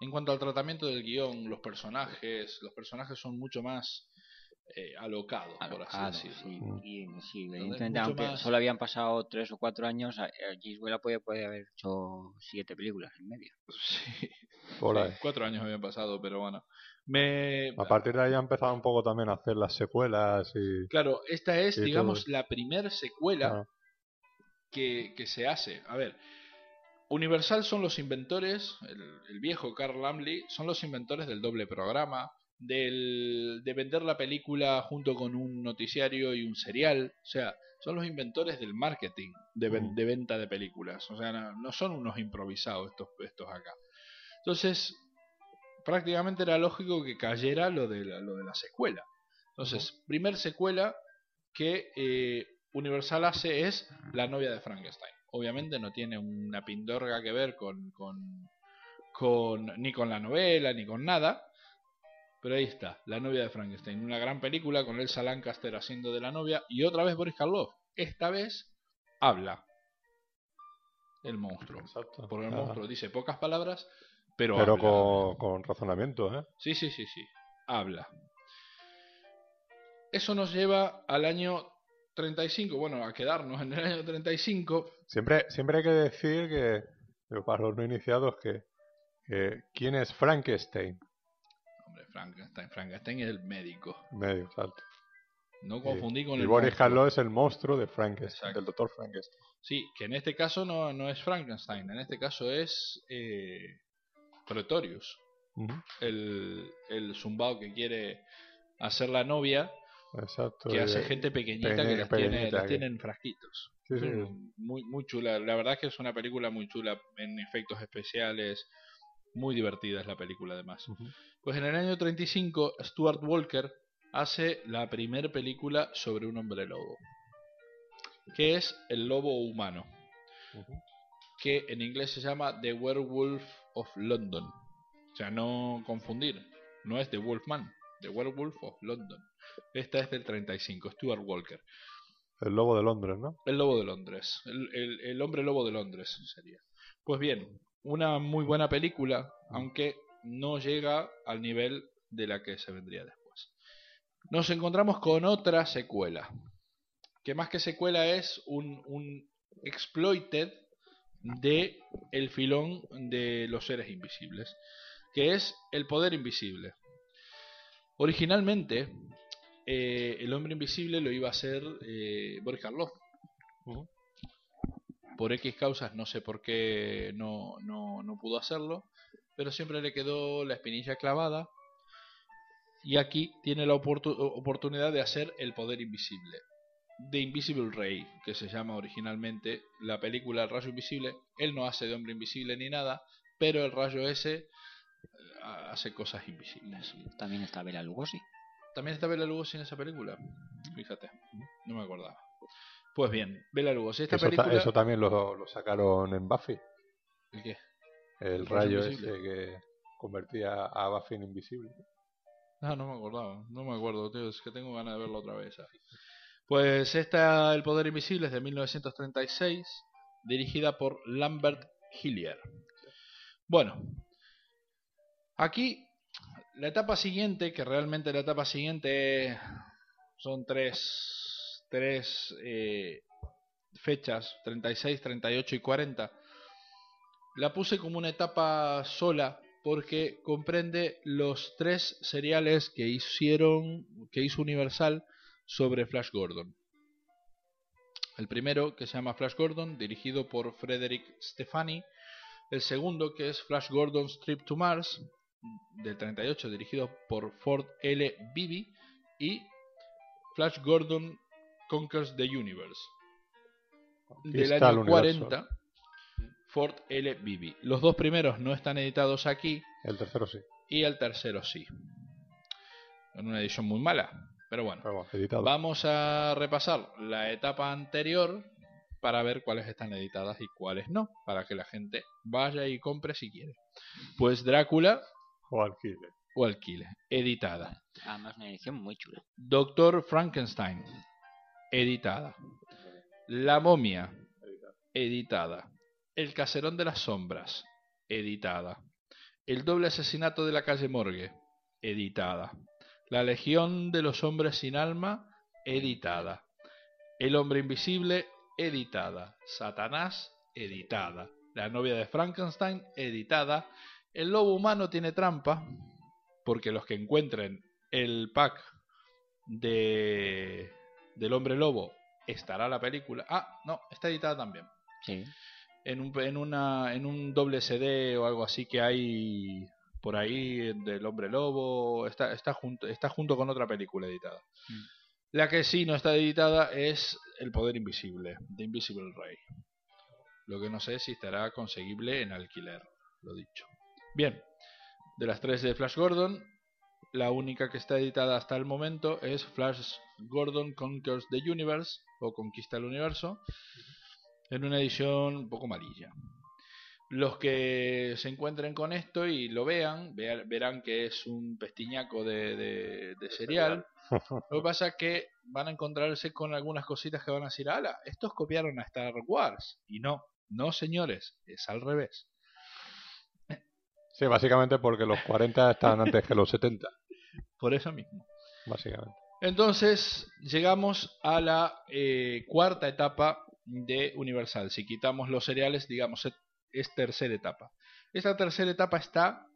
en cuanto al tratamiento del guion los personajes los personajes son mucho más eh, alocados por Alocado, así decirlo sí, Mm. sí, aunque más- solo habían pasado tres o cuatro años, a- a Gisela puede, puede haber hecho siete películas en medio. Sí, Por cuatro años habían pasado pero bueno me A partir de ahí ha empezado un poco también a hacer las secuelas y... claro esta es digamos todo. la primer secuela Ah, que, que se hace. A ver, Universal son los inventores, el, el viejo Carl Lamley, son los inventores del doble programa, del, de vender la película junto con un noticiario y un serial. O sea, son los inventores del marketing de, ven- Mm. de venta de películas. O sea, no, no son unos improvisados estos, estos acá. Entonces, prácticamente era lógico que cayera lo de la, lo de la secuela. Entonces, primer secuela que eh, Universal hace es La novia de Frankenstein. Obviamente no tiene una pindorga que ver con, con, con- ni con la novela ni con nada. Pero ahí está, La novia de Frankenstein, una gran película con Elsa Lancaster haciendo de la novia y otra vez Boris Karloff. Esta vez habla el monstruo. exacto. Porque el Ah, monstruo dice pocas palabras, pero, Pero habla. con, con razonamiento, ¿eh? Sí, sí, sí, sí. Habla. Eso nos lleva al año 35, bueno, a quedarnos en el año 35. Siempre, siempre hay que decir que, para los no iniciados, que, que ¿quién es Frankenstein? Frankenstein, Frankenstein es el médico. Medio, exacto. No confundí con y el Boris. Karloff es el monstruo de Frankenstein, del doctor Frankenstein. Sí, que en este caso no, no es Frankenstein, en este caso es eh, Pretorius, el, el zumbao que quiere hacer la novia, Exacto. que hace de- gente pequeñita que las tiene, pequeñita las que- tiene en frasquitos. Sí, sí, Muy, muy chula. La verdad es que es una película muy chula en efectos especiales. Muy divertida es la película además. Pues en el año 35 Stuart Walker hace la primer película sobre un hombre lobo. Que es El lobo humano. Que en inglés se llama The Werewolf of London. O sea, no confundir. No es The Wolfman. The Werewolf of London. Esta es del 35, Stuart Walker. El lobo de Londres, ¿no? El lobo de Londres. El, el- el hombre lobo de Londres sería. Pues bien, una muy buena película, aunque no llega al nivel de la que se vendría después. Nos encontramos con otra secuela. Que más que secuela es un, un exploited de el filón de los seres invisibles. Que es el poder invisible. Originalmente, eh, el hombre invisible lo iba a hacer eh, Boris Karloff. Por X causas, no sé por qué no, no, no pudo hacerlo, pero siempre le quedó la espinilla clavada. Y aquí tiene la oportu- oportunidad de hacer el poder invisible. The Invisible Ray, que se llama originalmente la película El Rayo Invisible. Él no hace de hombre invisible ni nada, pero el rayo ese eh, hace cosas invisibles. También está Bela Lugosi. También está Bela Lugosi en esa película. Fíjate, no me acordaba. Pues bien, Bela Lugosi. Esta Eso, ta- película... eso también lo, lo sacaron en Buffy. ¿El qué? El ¿El rayo invisible? ese que convertía a Buffy en invisible. Ah, no me acordaba, no me acuerdo, tío, es que tengo ganas de verlo otra vez. Pues esta, El Poder Invisible, es de 1936, dirigida por Lambert Hillier. Bueno, aquí la etapa siguiente, que realmente la etapa siguiente son tres, tres eh, fechas, 36, 38 y 40, la puse como una etapa sola porque comprende los tres seriales que hicieron que hizo Universal sobre Flash Gordon. El primero que se llama Flash Gordon, dirigido por Frederick Stefani. El segundo que es Flash Gordon's Trip to Mars, del 38, dirigido por Ford L. Beebe. Y Flash Gordon Conquers the Universe, del año universo. 40, Ford L. Los dos primeros no están editados aquí El tercero sí. y el tercero sí. En una edición muy mala, pero bueno. Pero bueno, editado. Vamos a repasar la etapa anterior para ver cuáles están editadas y cuáles no, para que la gente vaya y compre si quiere. Pues Drácula O alquiler. o alquile, editada. Además, una edición muy chula. Doctor Frankenstein, editada. La momia, editada. El caserón de las sombras, editada. El doble asesinato de la calle Morgue, editada. La legión de los hombres sin alma, editada. El hombre invisible, editada. Satanás, editada. La novia de Frankenstein, editada. El lobo humano tiene trampa, porque los que encuentren el pack de del hombre lobo estará la película. Ah, no, está editada también. Sí. En un, en una, en un doble CD o algo así que hay por ahí del hombre lobo. Está, está, junto, está junto con otra película editada. Mm. La que sí no está editada es El Poder Invisible, The Invisible Ray. Lo que no sé si estará conseguible en alquiler, lo dicho. Bien, de las tres de Flash Gordon, la única que está editada hasta el momento es Flash Gordon Conquers the Universe o Conquista el Universo en una edición un poco malilla. Los que se encuentren con esto y lo vean, vea- verán que es un pestiñaco de, de- de serial. Lo que pasa es que van a encontrarse con algunas cositas que van a decir, ala, estos copiaron a Star Wars. Y no, no señores, es al revés. Sí, básicamente porque los 40 están antes que los 70. Por eso mismo. Básicamente. Entonces llegamos a la eh, cuarta etapa de Universal. Si quitamos los cereales, digamos, es- tercera etapa. Esta tercera etapa está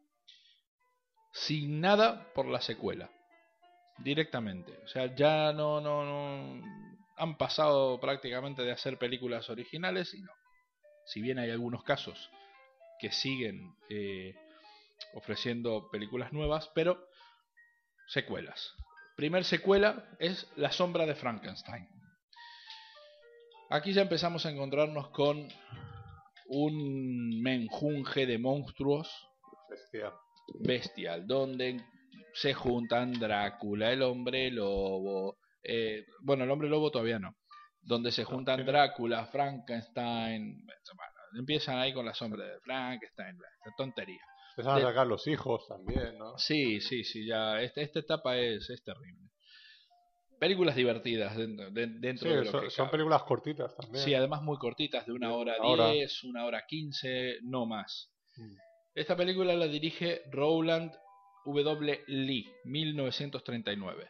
signada por la secuela. Directamente. O sea, ya no, no, no han pasado prácticamente de hacer películas originales y no. Si bien hay algunos casos que siguen eh, ofreciendo películas nuevas, pero secuelas. Primer secuela es La sombra de Frankenstein. Aquí ya empezamos a encontrarnos con un menjunje de monstruos Bestia. bestial, donde se juntan Drácula, el hombre lobo, eh, bueno, el hombre lobo todavía no, donde se juntan Drácula, Frankenstein, bueno, empiezan ahí con la sombra de Frankenstein, esta tontería. Empezaron De- a sacar los hijos también, ¿no? Sí, sí, sí, ya esta, esta etapa es, es terrible. Películas divertidas dentro, de, dentro Sí, de lo son, que son cabe. películas cortitas también. Sí, además muy cortitas, de una hora una hora. diez, una hora quince, no más. Mm. Esta película la dirige Rowland W. Lee, 1939.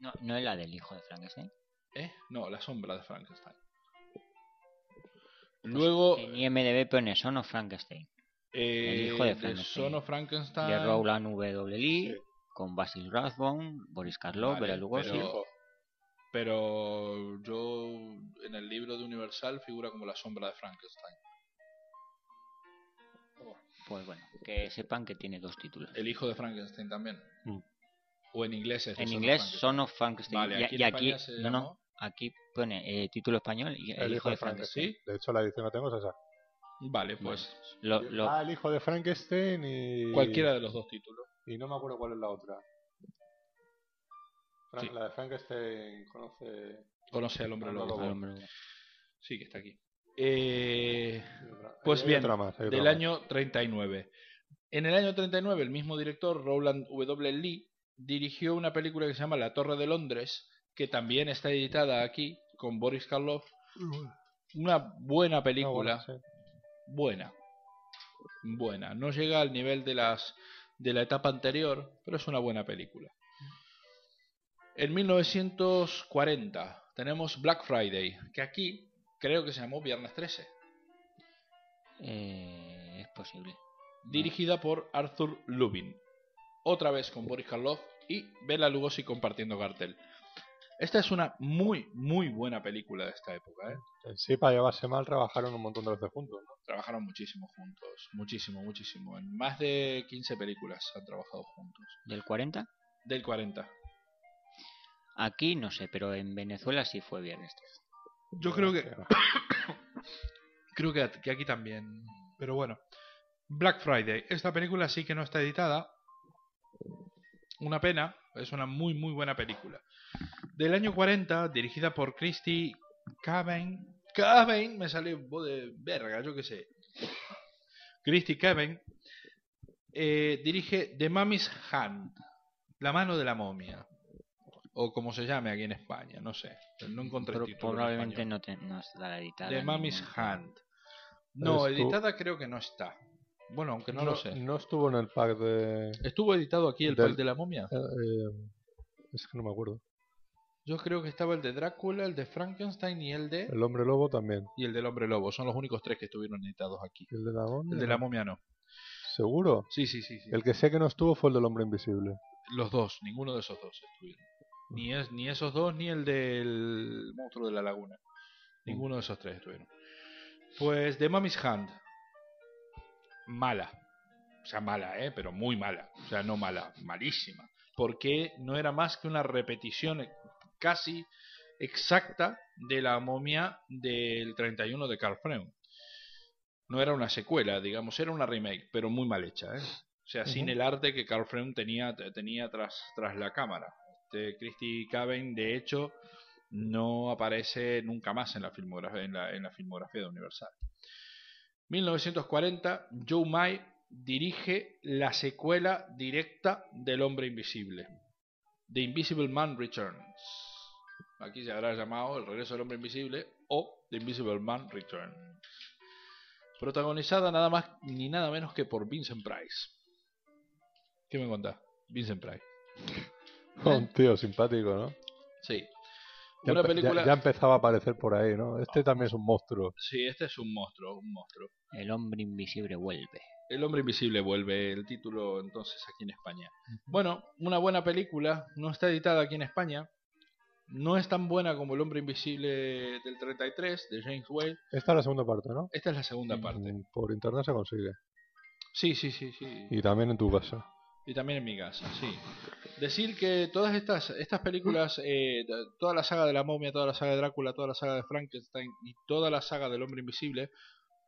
No, no es la del hijo de Frankenstein. ¿Eh? No, La sombra de Frankenstein. Luego, En IMDB pone Son of Frankenstein. Eh, el hijo de The Frankenstein. Frankenstein. De Rowland W. Lee. Sí. Con Basil Rathbone, Boris Karloff, Vale, Bela Lugosi. pero- Pero yo en el libro de Universal figura como La sombra de Frankenstein. Pues bueno, que sepan que tiene dos títulos. El hijo de Frankenstein también. Mm. O en inglés es The En inglés, Frankenstein. Son of Frankenstein. Vale, y, aquí y aquí, no, no, aquí pone eh, título español y el, hijo de Frankenstein. ¿Sí? De hecho, la edición que tengo es esa. Vale, pues Lo, lo- Ah, el hijo de Frankenstein y... cualquiera de los dos títulos. Y no me acuerdo cuál es la otra. Frank- Sí. La de Frankenstein conoce. Conoce al hombre lobo. Al hombre lobo. Sí, que está aquí. Eh, Pues bien, más, del más. año 39. En el año 39, el mismo director, Rowland W. Lee, dirigió una película que se llama La Torre de Londres, que también está editada aquí con Boris Karloff. Una buena película, bueno, sí. Buena, buena. No llega al nivel de las de la etapa anterior, pero es una buena película. En 1940 tenemos Black Friday, que aquí creo que se llamó Viernes 13. Eh, es posible. dirigida por Arthur Lubin. Otra vez con Boris Karloff y Bela Lugosi compartiendo cartel. Esta es una muy, muy buena película de esta época. ¿eh? Sí, para llevarse mal, trabajaron un montón de veces juntos. ¿no? Trabajaron muchísimo juntos, muchísimo, muchísimo. En más de 15 películas han trabajado juntos. ¿Del 40? Del 40. Aquí no sé, pero en Venezuela sí fue viernes 13. Yo creo que, creo que, que aquí también. Pero bueno. Black Friday. Esta película sí que no está editada. Una pena. Es una muy, muy buena película. Del año 40, dirigida por Christy Caven. Caven, me sale un voz de verga, yo qué sé. Christy Caven eh, dirige The Mummy's Hand. La mano de la momia. O como se llame aquí en España, no sé. No encontré Pro- título en probablemente no, te, no estará editada. The Mummy's Hand. No, tú. editada creo que no está. Bueno, aunque no, lo sé. No estuvo en el pack de. ¿Estuvo editado aquí el Del- pack de la momia? eh, eh, es que no me acuerdo. Yo creo que estaba el de Drácula, el de Frankenstein y el de... El hombre lobo también. Y el del hombre lobo. Son los únicos tres que estuvieron editados aquí. ¿Y el de la momia? El de la momia no. ¿Seguro? Sí, sí, sí. sí. El que sé que no estuvo fue el del hombre invisible. Los dos, ninguno de esos dos estuvieron. Ni, es, ni esos dos, ni el del monstruo de la laguna. Ninguno de esos tres estuvieron. Pues The Mummy's Hand. Mala. O sea, mala, ¿eh? Pero muy mala. O sea, no mala, malísima. Porque no era más que una repetición casi exacta de la momia del 31 de Carl Freund. No era una secuela, digamos, era una remake, pero muy mal hecha, ¿eh? O sea, sin el arte que Carl Freund tenía, tenía tras, tras la cámara. Este, Christy Caven, de hecho, no aparece nunca más en la filmografía, en la, en la filmografía de Universal. 1940, Joe May dirige la secuela directa del Hombre Invisible, The Invisible Man Returns. Aquí se habrá llamado El Regreso del Hombre Invisible o The Invisible Man Returns. Protagonizada nada más ni nada menos que por Vincent Price. ¿Qué me contás? Vincent Price. Un tío simpático, ¿no? Sí. Ya, Una ya- película. ya empezaba a aparecer por ahí, ¿no? Este también es un monstruo. Sí, este es un monstruo, un monstruo. El hombre invisible vuelve. El hombre invisible vuelve, el título entonces aquí en España. Bueno, una buena película, no está editada aquí en España. No es tan buena como El hombre invisible del 33 de James Whale. Esta es la segunda parte, ¿no? Esta es la segunda parte. Mm, Por internet se consigue. Sí, sí, sí, sí. Y también en tu casa. Y también en mi casa, sí. Decir que todas estas, estas películas, eh, toda la saga de la momia, toda la saga de Drácula, toda la saga de Frankenstein y toda la saga del hombre invisible,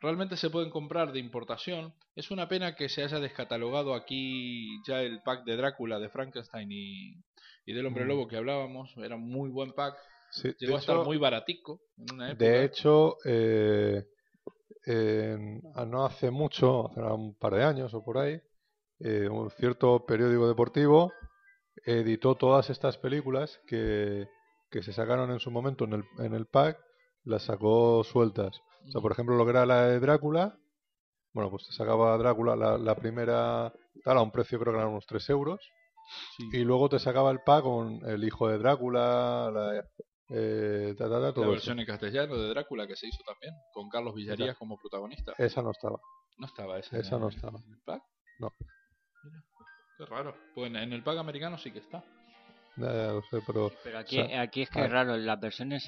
realmente se pueden comprar de importación. Es una pena que se haya descatalogado aquí ya el pack de Drácula, de Frankenstein y, y del hombre Mm. lobo que hablábamos. Era muy buen pack. Sí, Llegó a estar muy baratico en una época. De hecho, eh, a no hace mucho, hace un par de años o por ahí, eh, un cierto periódico deportivo editó todas estas películas que, que se sacaron en su momento en el, en el pack, las sacó sueltas. O sea, por ejemplo, lo que era la de Drácula, bueno, pues te sacaba Drácula la, la primera, tal, a un precio creo que eran unos 3 euros, Sí. y luego te sacaba el pack con el hijo de Drácula, la, eh, ta, ta, ta, la todo eso. versión en castellano de Drácula que se hizo también, con Carlos Villarías Exacto. como protagonista. Esa no estaba. No estaba esa. Esa en no el- estaba. en el pack? No. Mira, qué raro. Pues en, en el pack americano sí que está. Ya, ya lo sé, pero Pero aquí, O sea, aquí es que es ver. raro, las versiones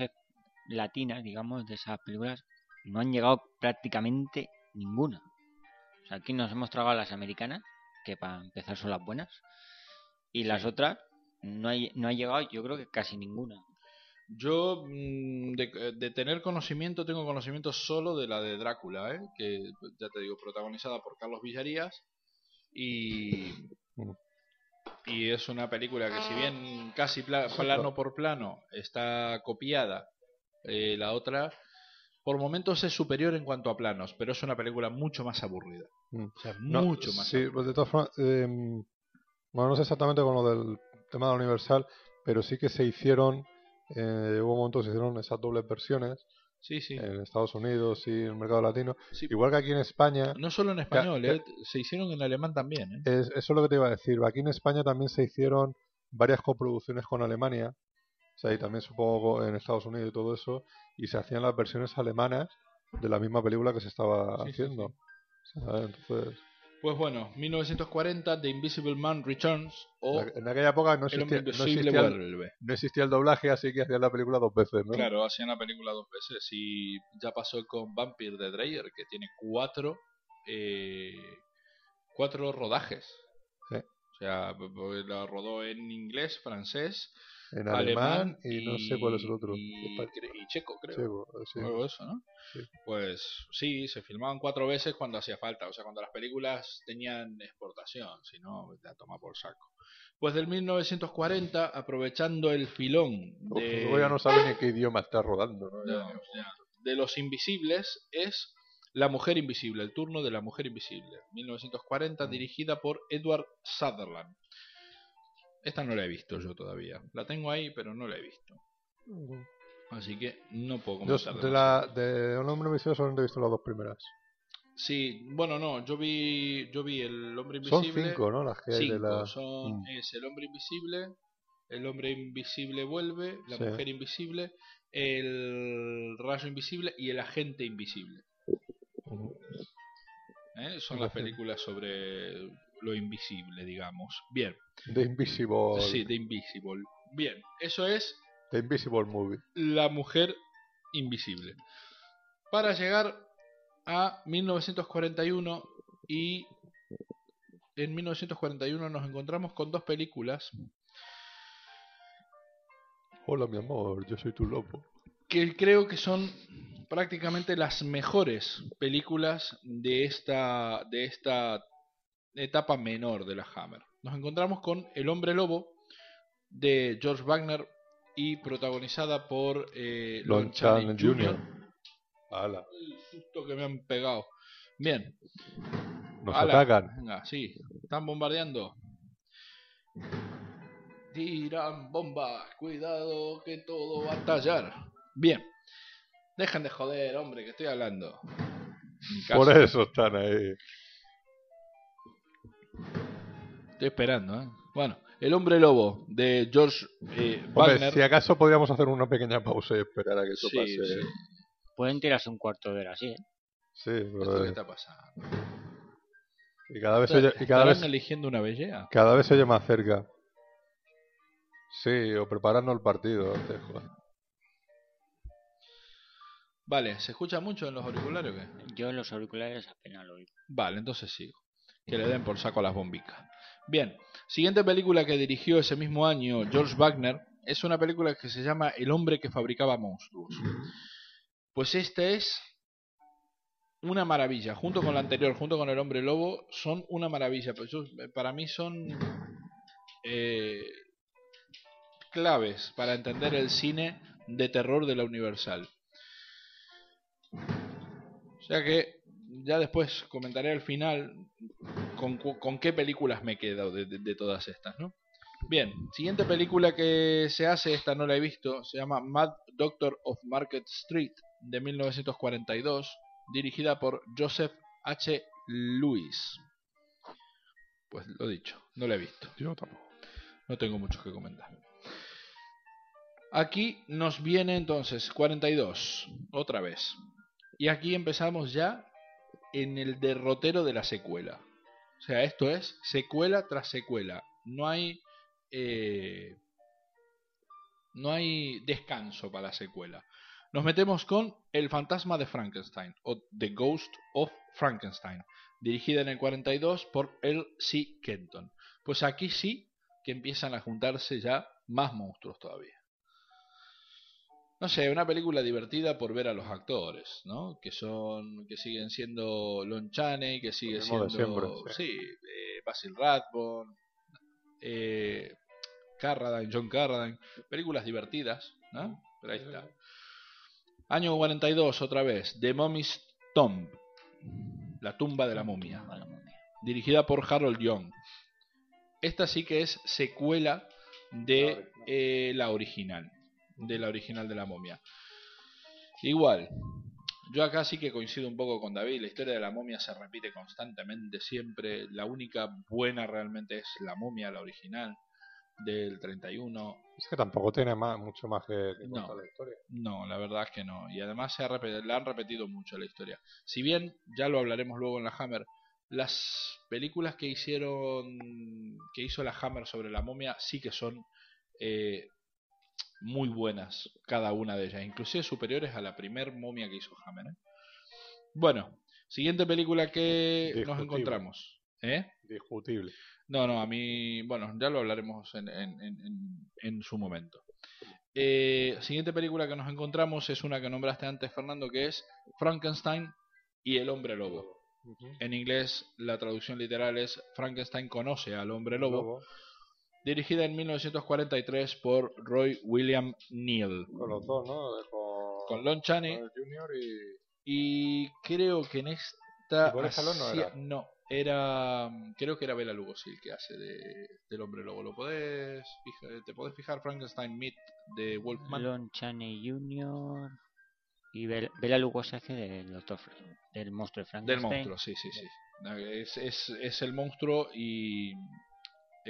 latinas, digamos, de esas películas no han llegado prácticamente ninguna. O sea, aquí nos hemos tragado las americanas, que para empezar son las buenas, y las otras no, hay, no ha llegado yo creo que casi ninguna. Yo, mm, de, de tener conocimiento, tengo conocimiento solo de la de Drácula, ¿eh? que ya te digo, protagonizada por Carlos Villarías y, y es una película que si bien casi pla- plano por plano está copiada, eh, la otra por momentos es superior en cuanto a planos, pero es una película mucho más aburrida. Mm. O sea, No, mucho más Sí, pues de todas formas, em, bueno, no sé exactamente con lo del tema de la Universal, pero sí que se hicieron, eh, hubo momentos que se hicieron esas dobles versiones Sí, sí. en Estados Unidos y en el mercado latino. Sí. Igual que aquí en España, No solo en español, eh, se hicieron en alemán también. ¿eh? es, eso es lo que te iba a decir. Aquí en España también se hicieron varias coproducciones con Alemania, o sea, y también supongo en Estados Unidos y todo eso, y se hacían las versiones alemanas de la misma película que se estaba Sí, sí, haciendo. ¿sabes? Entonces, Pues bueno, 1940, The Invisible Man Returns o en aquella época no existía, no existía el, no existía el doblaje, así que hacían la película dos veces, ¿no? Claro, hacían la película dos veces y ya pasó con Vampire de Dreyer, que tiene cuatro, eh, cuatro rodajes. Sí. O sea, la rodó en inglés, francés, En alemán, alemán y, no sé cuál es el otro. Y, checo, creo. Sí, pues, sí. Algo eso, ¿no? Sí. Pues sí, se filmaban cuatro veces cuando hacía falta, o sea, cuando las películas tenían exportación, si no, la toma por saco. Pues del 1940, aprovechando el filón de, ya no sabe ni qué idioma está rodando, ¿no? ya, ya, de Los Invisibles, es La Mujer Invisible, el turno de La Mujer Invisible, 1940, Mm. dirigida por Edward Sutherland. Esta no la he visto yo todavía, la tengo ahí, pero no la he visto. Así que no puedo Yo comentar. de la de Un hombre invisible solamente he visto las dos primeras. Sí, bueno, no, yo vi, yo vi el hombre Son invisible. cinco, ¿no? Las que hay de la... son Mm. es el hombre invisible, el hombre invisible vuelve, la Sí. mujer invisible, el rayo invisible y el agente invisible. ¿eh? Son las películas sobre lo invisible, digamos. Bien, The Invisible. sí, de Invisible. Bien, eso es The Invisible Movie. la mujer invisible. Para llegar a 1941 y en 1941 nos encontramos con dos películas Hola, mi amor, yo soy tu lobo. que creo que son prácticamente las mejores películas de esta de esta etapa menor de la Hammer. Nos encontramos con El hombre lobo de George Wagner y protagonizada por eh, Lon Chaney Jr. Jr. Ala, El susto que me han pegado. Bien. nos Ala, atacan. Venga, sí. Están bombardeando. Tiran bombas. Cuidado que todo va a estallar. Bien. Dejen de joder, hombre, que estoy hablando. Por eso están ahí. Estoy esperando, ¿eh? Bueno, El hombre lobo de George eh, Hombre, Wagner. si acaso podríamos hacer una pequeña pausa y esperar a que eso Sí, pase. sí. Pueden tirarse un cuarto de hora así, ¿eh? Sí, ¿Esto pero- qué está pasando? y cada vez se oye, y cada ¿Estarán vez, eligiendo una bellea? cada vez se oye más cerca. Sí, o prepararnos el partido. te jodas. Vale, ¿se escucha mucho en los auriculares o qué? Yo en los auriculares apenas lo oigo. Vale, entonces sigo. Que le den por saco a las bombicas. Bien, siguiente película que dirigió ese mismo año George Wagner es una película que se llama El hombre que fabricaba monstruos. Pues esta es una maravilla. Junto con la anterior, junto con El hombre lobo, son una maravilla. Pues yo- para mí son eh, claves para entender el cine de terror de la Universal. O sea que ya después comentaré al final con, qué películas me quedo de, de- de todas estas, ¿no? Bien, siguiente película que se hace, esta no la he visto, se llama Mad Doctor of Market Street de 1942, dirigida por Joseph H. Lewis. Pues lo dicho, no la he visto. Yo tampoco. No tengo mucho que comentar. Aquí nos viene entonces 42, otra vez. Y aquí empezamos ya en el derrotero de la secuela. O sea, esto es secuela tras secuela. No hay eh, no hay descanso para la secuela. Nos metemos con El fantasma de Frankenstein o The Ghost of Frankenstein, dirigida en el 42 por L. C. Kenton. Pues aquí sí que empiezan a juntarse ya más monstruos todavía. No sé, una película divertida por ver a los actores, ¿no? Que son, que siguen siendo Lon Chaney, que sigue siendo, siempre, sí, eh, Basil Rathbone, eh, Carradine, John Carradine, películas divertidas, ¿no? Pero ahí está. Año 42, otra vez, The Mummy's Tomb, la tumba de la momia, A la momia. dirigida por Harold Young. Esta sí que es secuela de eh, la original, de la original de la momia. Igual, yo acá sí que coincido un poco con David, la historia de la momia se repite constantemente siempre, la única buena realmente es la momia, la original, del 31. Es que tampoco tiene más, mucho más que, que No. la historia. No, la verdad es que no. Y además se ha repetido, la han repetido mucho la historia. Si bien, ya lo hablaremos luego en la Hammer, las películas que hicieron, que hizo la Hammer sobre la momia, sí que son eh, muy buenas, cada una de ellas, inclusive superiores a la primer momia que hizo Hammer. ¿eh? Bueno, siguiente película que nos encontramos. ¿Eh? Discutible. No, no, a mí, bueno, ya lo hablaremos en, en- en- en- en su momento. Eh, siguiente película que nos encontramos es una que nombraste antes, Fernando, que es Frankenstein y el hombre lobo. En inglés la traducción literal es Frankenstein conoce al hombre lobo, dirigida en 1943 por Roy William Neal, Con los dos, ¿no? Con, con Lon Chaney con Junior y... y creo que en esta ¿Y Boris Karloff no era? no, era creo que era Bela Lugosi el que hace de, del hombre lobo. Lo podés fijar- te podés fijar Frankenstein Meet de Wolfman. Lon Chaney Jr. y Bel- Bela Lugosi hace del doctor del monstruo de Del Frankenstein. monstruo, sí, sí, sí. Es, es, es el monstruo y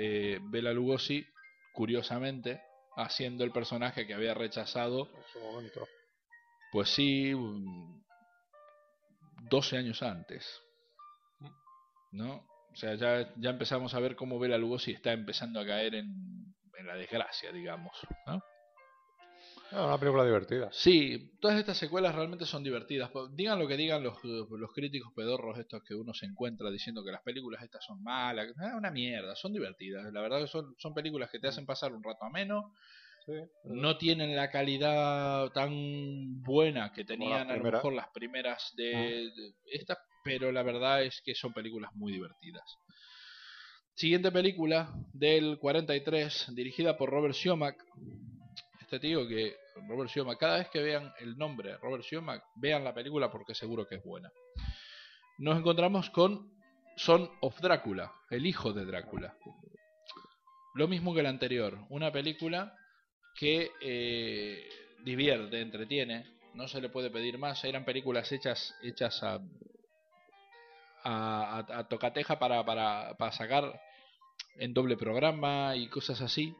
eh, Bela Lugosi, curiosamente, haciendo el personaje que había rechazado, En su momento. pues sí, mm, 12 años antes. ¿No? O sea, ya, ya empezamos a ver cómo Bela Lugosi está empezando a caer en, en la desgracia, digamos. ¿no? Ah, una película divertida. Sí, todas estas secuelas realmente son divertidas. Digan lo que digan los, los críticos pedorros estos que uno se encuentra diciendo que las películas estas son malas. Ah, una mierda, son divertidas. La verdad que son, son películas que te hacen pasar un rato ameno. Sí. No tienen la calidad tan buena que tenían a lo mejor las primeras de, de estas, pero la verdad es que son películas muy divertidas. Siguiente película del 43, dirigida por Robert Schumacher. Este tío que Robert Schumacher, cada vez que vean el nombre Robert Schumacher, vean la película porque seguro que es buena. Nos encontramos con Son of Drácula, el hijo de Drácula. Lo mismo que la anterior, una película que eh, divierte, entretiene, no se le puede pedir más. Eran películas hechas hechas a a, a- tocateja para, para, para sacar en doble programa y cosas así.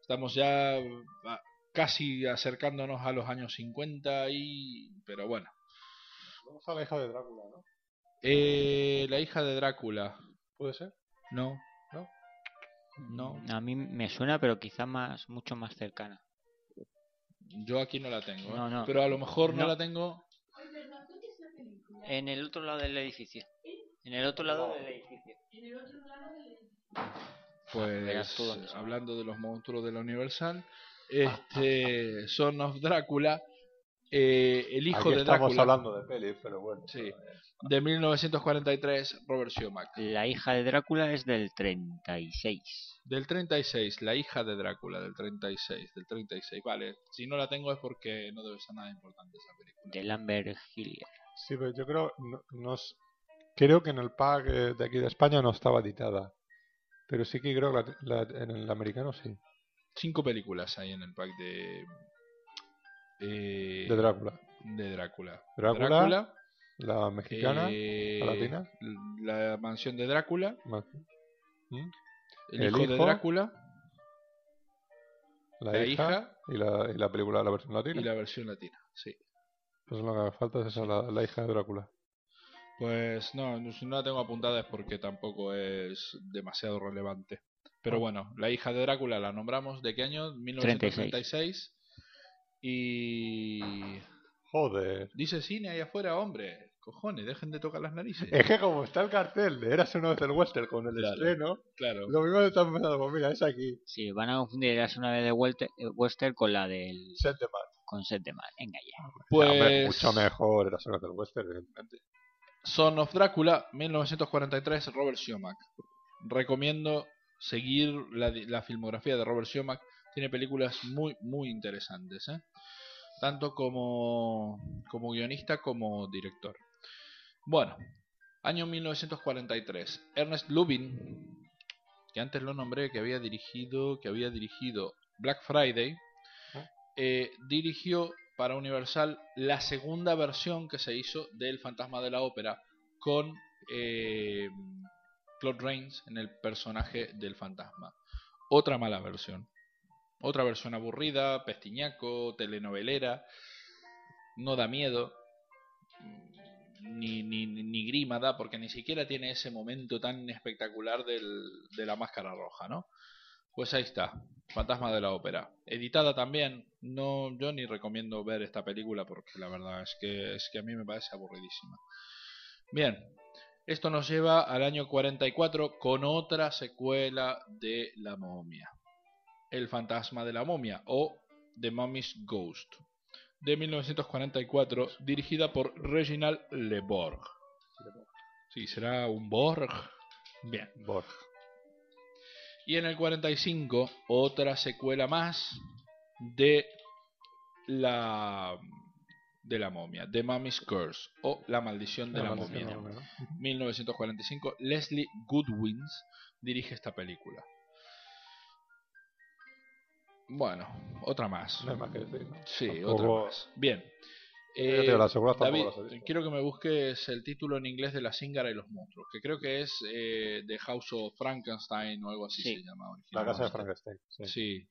Estamos ya a- casi acercándonos a los años 50 y pero bueno. Vamos a la hija de Drácula, ¿no? Eh, la hija de Drácula, ¿Puede ser? no, ¿No? no, A mí me suena, pero quizá más, mucho más cercana. yo aquí no la tengo, ¿eh? No, no. pero a lo mejor no, No. la tengo. En el otro lado del edificio. En el otro lado del edificio. verás Pues tú dónde son. hablando de los monstruos de la Universal, este Son of Drácula, eh, el hijo Aquí de estamos Drácula hablando de pelis, pero bueno. Sí. de 1943, Robert Schumacher. La hija de Drácula es del 36. Del 36, la hija de Drácula, del 36, del 36. Vale, si no la tengo es porque no debe ser nada importante esa película. De Lambert Hillier. Sí, pero yo creo, no, nos, creo que en el pack eh, de aquí de España no estaba editada. Pero sí que creo que la- la- en el americano sí. Cinco películas hay en el pack de... eh, De Drácula. de Drácula. Drácula, La mexicana, eh, la latina. La mansión de Drácula, ¿Mm? el, El hijo, de Drácula, la, la hija, hija y, la, y la película de la versión latina. y la versión latina. Sí. Pues lo que falta es esa, la, la hija de Drácula. Pues no, no la tengo apuntada es porque tampoco es demasiado relevante. Pero Ah. bueno, la hija de Drácula la nombramos. ¿De qué año? 1936. Y Joder. dice cine ahí afuera, hombre. Cojones, dejen de tocar las narices. Es que como está el cartel de Eras una vez el western con el Claro. estreno, Claro. lo mismo están pensando, pues mira, es aquí. Sí, van a confundir Eras una vez de Welter- eh, Western con la del Set de con Set de Mar. Venga ya. Pues Hombre, mucho mejor Eras una vez el western, evidentemente. Son of Drácula, 1943, Robert Schumacher. Recomiendo seguir la, la filmografía de Robert Schumacher, tiene películas muy, muy interesantes, ¿eh? tanto como, como guionista como director. Bueno, año 1943. Ernest Lubin, que antes lo nombré, que había dirigido, que había dirigido Black Friday, eh, dirigió para Universal la segunda versión que se hizo del Fantasma de la Ópera con eh, Claude Rains en el personaje del fantasma. Otra mala versión. Otra versión aburrida, pestiñaco, telenovelera. No da miedo. Ni, ni, ni- grima da, porque ni siquiera tiene ese momento tan espectacular del- de la máscara roja, ¿no? Pues ahí está, Fantasma de la Ópera. Editada también, no, yo ni recomiendo ver esta película porque la verdad es que, es que a mí me parece aburridísima. Bien, esto nos lleva al año 44 con otra secuela de La momia. El fantasma de la momia o The Mummy's Ghost de 1944 dirigida por Reginald Le Borg. Sí, será un Borg. Bien. Borg. Y en el 45 otra secuela más de la de la momia, The Mummy's Curse o La maldición de la, La maldición momia. de la momia, ¿no? 1945, Leslie Goodwins dirige esta película. Bueno, otra más. No hay más que decir. ¿no? Sí, Tampoco- otra más. Bien. Digo, tampoco David, quiero que me busques el título en inglés de La Cíngara y los monstruos, que creo que es eh, The House of Frankenstein o algo así Sí. se llama La casa de. Frankenstein. Sí. Sí.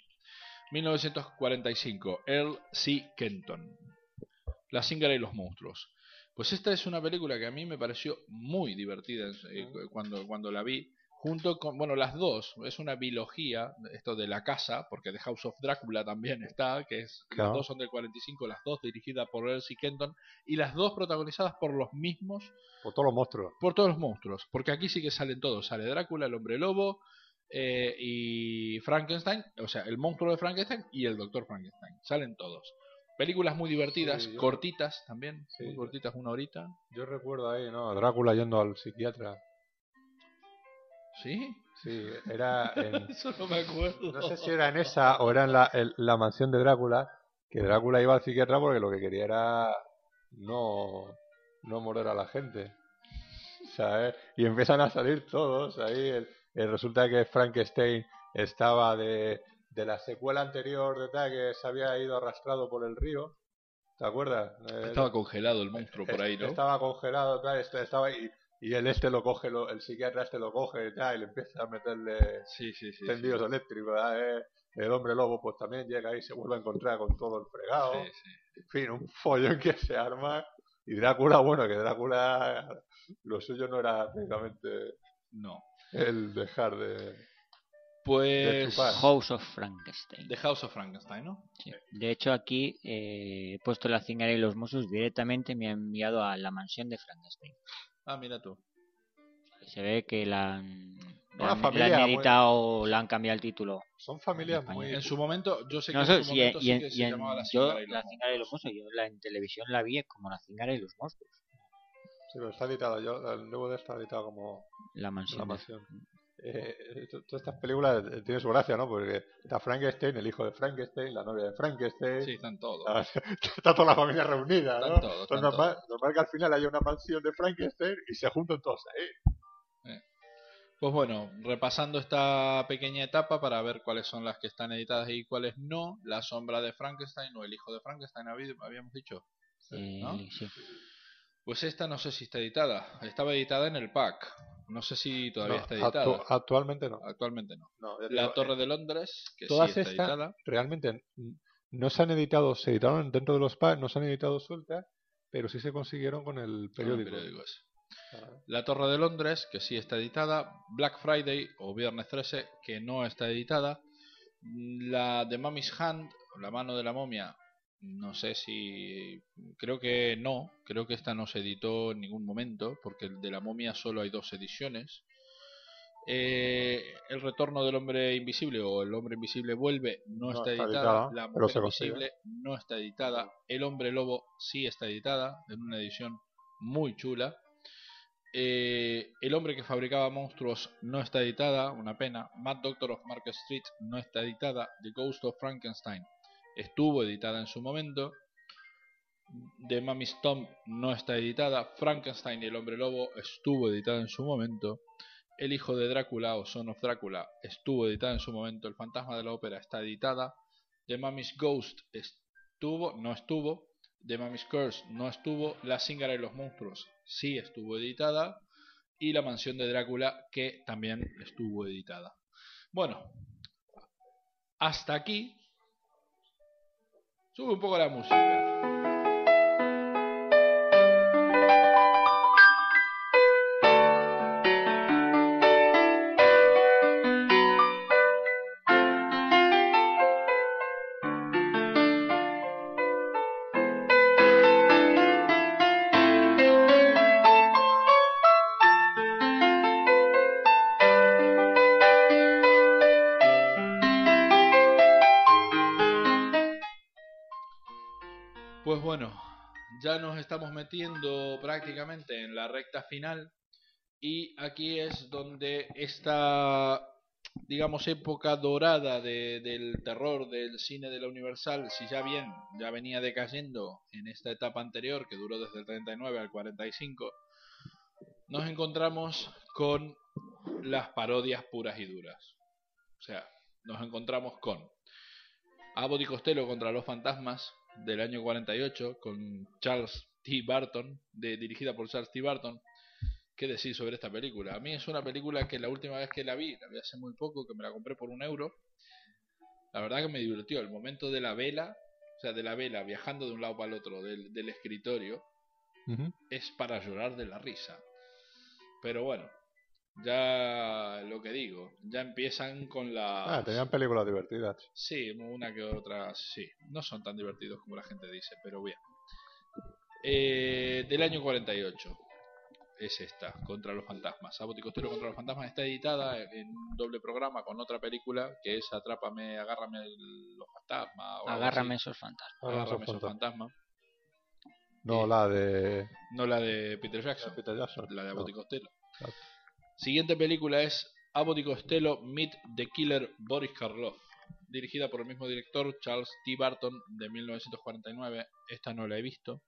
1945, Earl C. Kenton. La Cíngara y los monstruos. Pues esta es una película que a mí me pareció muy divertida eh, cuando, cuando la vi. Junto con, bueno, las dos, es una biología, esto de la casa, porque The House of Drácula también está, que es, Claro. las dos son del 45, las dos dirigidas por C. Kenton, y las dos protagonizadas por los mismos Por todos los monstruos. por todos los monstruos, porque aquí sí que salen todos, sale Drácula, el hombre lobo eh, y Frankenstein, o sea, el monstruo de Frankenstein y el doctor Frankenstein, salen todos. Películas muy divertidas, Sí, yo- cortitas también, Sí, muy cortitas, una horita. Yo recuerdo ahí, ¿no? A Drácula yendo al psiquiatra. ¿Sí? Sí, era en... Eso no me acuerdo. No sé si era en esa o era en la, en la mansión de Drácula, que Drácula iba al psiquiatra porque lo que quería era no, no morder a la gente. ¿sabes? Y empiezan a salir todos ahí. el- el- resulta que Frankenstein estaba de, de la secuela anterior de tal, que se había ido arrastrado por el río. ¿Te acuerdas? Eh, Estaba congelado el monstruo por ahí, ¿no? Estaba congelado, tal, este- estaba y, y el este lo coge, lo- el psiquiatra este lo coge tal, y le empieza a meterle Sí, sí, sí. tendidos eléctricos. Eh, El hombre lobo pues también llega ahí y se vuelve a encontrar con todo el fregado. Sí, sí. En fin, un follón que se arma. Y Drácula, bueno, que Drácula lo suyo no era precisamente No. el dejar de... Pues. House of Frankenstein. The House of Frankenstein, ¿no? Sí. De hecho, aquí eh, he puesto la cingara y los Mossos directamente me ha enviado a la mansión de Frankenstein. Ah, mira tú. Se ve que la han, Una la han- familia la han muy- editado, la han cambiado el título. Son familias muy... En su momento, yo sé que No, en su sí, momento y sí que y se en- llamaba La yo, Cíngara y los la cingara y los Mossos, yo la en televisión la vi como la cingara y los monstruos. Sí, pero está editado. Yo, el nuevo de está editado como La mansión. La de- mansión. Eh, to- todas estas películas eh, tienen su gracia, ¿no? Porque está Frankenstein, el hijo de Frankenstein, la novia de Frankenstein. Sí, están todos. Ah, Está toda la familia reunida, ¿no? Están todos, Entonces, están normal, normal que al final haya una mansión de Frankenstein y se juntan todos ahí. Pues bueno, repasando esta pequeña etapa para ver cuáles son las que están editadas y cuáles no. La sombra de Frankenstein o el hijo de Frankenstein, habíamos dicho. eh, ¿no? sí. Pues esta no sé si está editada. Estaba editada en el pack. No sé si todavía No, está editada. actu- actualmente no. Actualmente no. La digo, Torre eh, de Londres, que todas sí está estas editada. realmente no se han editado, se editaron dentro de los packs, no se han editado sueltas, pero sí se consiguieón con el con el periódico. ese. Ah, La Torre de Londres, que sí está editada. Black Friday o Viernes 13, que no está editada. La de Mummy's Hand, o La mano de la momia, no sé si. Creo que no. Creo que esta no se editó en ningún momento, porque el de la momia solo hay dos ediciones. Eh, el retorno del hombre invisible o el hombre invisible vuelve no, No está, editada. editada, la mujer invisible no está editada. El hombre lobo sí está editada en una edición muy chula. Eh, el hombre que fabricaba monstruos no está editada, una pena. Mad Doctor of Market Street no está editada. The Ghost of Frankenstein estuvo editada en su momento. The Mummy's Tomb no está editada. Frankenstein y el hombre lobo estuvo editada en su momento. El hijo de Drácula o Son of Drácula estuvo editada en su momento. El fantasma de la ópera está editada. The Mummy's Ghost estuvo, no estuvo. The Mummy's Curse no estuvo. La Zingara y los monstruos sí estuvo editada. Y La mansión de Drácula que también estuvo editada. Bueno, hasta aquí. Sube un poco la música. Bueno, ya nos estamos metiendo prácticamente en la recta final y aquí es donde esta, digamos, época dorada de- del terror del cine de la Universal, si ya bien ya venía decayendo en esta etapa anterior que duró desde el 39 al 45, nos encontramos con las parodias puras y duras. O sea, nos encontramos con Abbott y Costello contra los fantasmas del año 48 con Charles T. Barton, de, dirigida por Charles T. Barton. ¿Qué decir sobre esta película? A mí es una película que la última vez que la vi, la vi hace muy poco, que me la compré por un euro. La verdad que me divirtió. El momento de la vela, o sea, de la vela viajando de un lado para el otro del, del escritorio, es para llorar de la risa. Pero bueno, ya lo que digo, ya empiezan con la... Ah, tenían películas divertidas. Sí, una que otra, sí. No son tan divertidos como la gente dice, pero bien. Eh, del año 48 es esta, Contra los Fantasmas. Abbott y Costello contra los Fantasmas está editada en un doble programa con otra película que es Atrápame, Agárrame el- los Fantasmas. o Agárrame esos fantasmas. Agárrame esos. No, Eh, la de No la de Peter Jackson, Peter Jackson. la de No. Costello. Claro. Siguiente película es Abbott y Costello Meet the Killer Boris Karloff, dirigida por el mismo director Charles T. Barton de 1949. Esta no la he visto.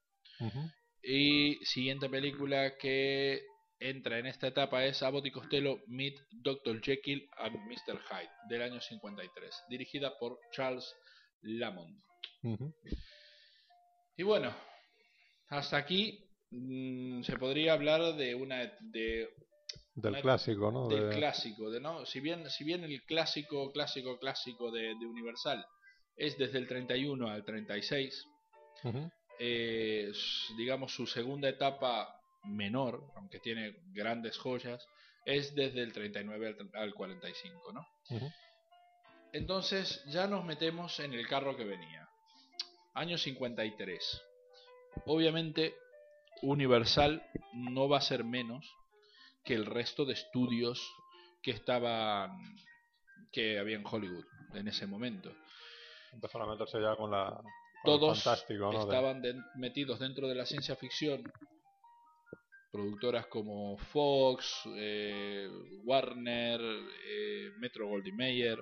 Y siguiente película que entra en esta etapa es Abbott y Costello Meet Dr. Jekyll and Mr. Hyde del año 53, dirigida por Charles Lamont. Y bueno, hasta aquí mm, se podría hablar de una de Del Una- clásico, ¿no? del De- clásico, de no, si bien si bien el clásico clásico clásico de, de Universal es desde el 31 al 36, Ujú. eh, digamos su segunda etapa menor, aunque tiene grandes joyas, es desde el 39 al, tr- al 45, ¿no? Entonces ya nos metemos en el carro que venía. Año 53. Obviamente Universal no va a ser menos que el resto de estudios que estaban que había en Hollywood en ese momento. Empezaron a meterse ya con la. con Todos fantástico, ¿no? De- estaban metidos dentro de la ciencia ficción. Productoras como Fox, eh, Warner, eh, Metro Goldwyn Mayer,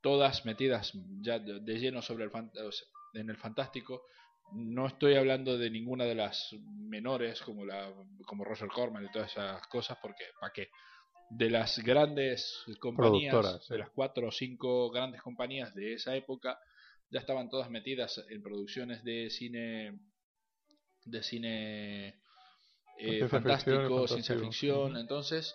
todas metidas ya de, lleno sobre el en el fantástico. No estoy hablando de ninguna de las menores como la como Roger Corman y todas esas cosas porque ¿para qué? De las grandes compañías, de las cuatro o cinco grandes compañías de esa época, ya estaban todas metidas en producciones de cine de cine eh, ficción fantástico, ciencia ficción. Entonces,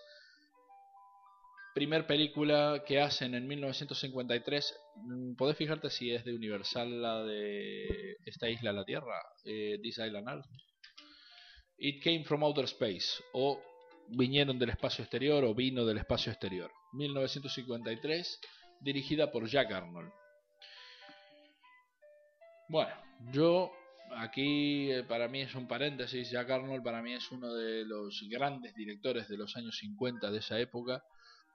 primer película que hacen en 1953. mm, Podés fijarte si es de Universal la de esta isla la Tierra, eh, This Island Earth. It came from outer space o vinieron del espacio exterior o vino del espacio exterior. 1953, dirigida por Jack Arnold. Bueno, yo aquí eh, para mí es un paréntesis. Jack Arnold para mí es uno de los grandes directores de los años 50 de esa época.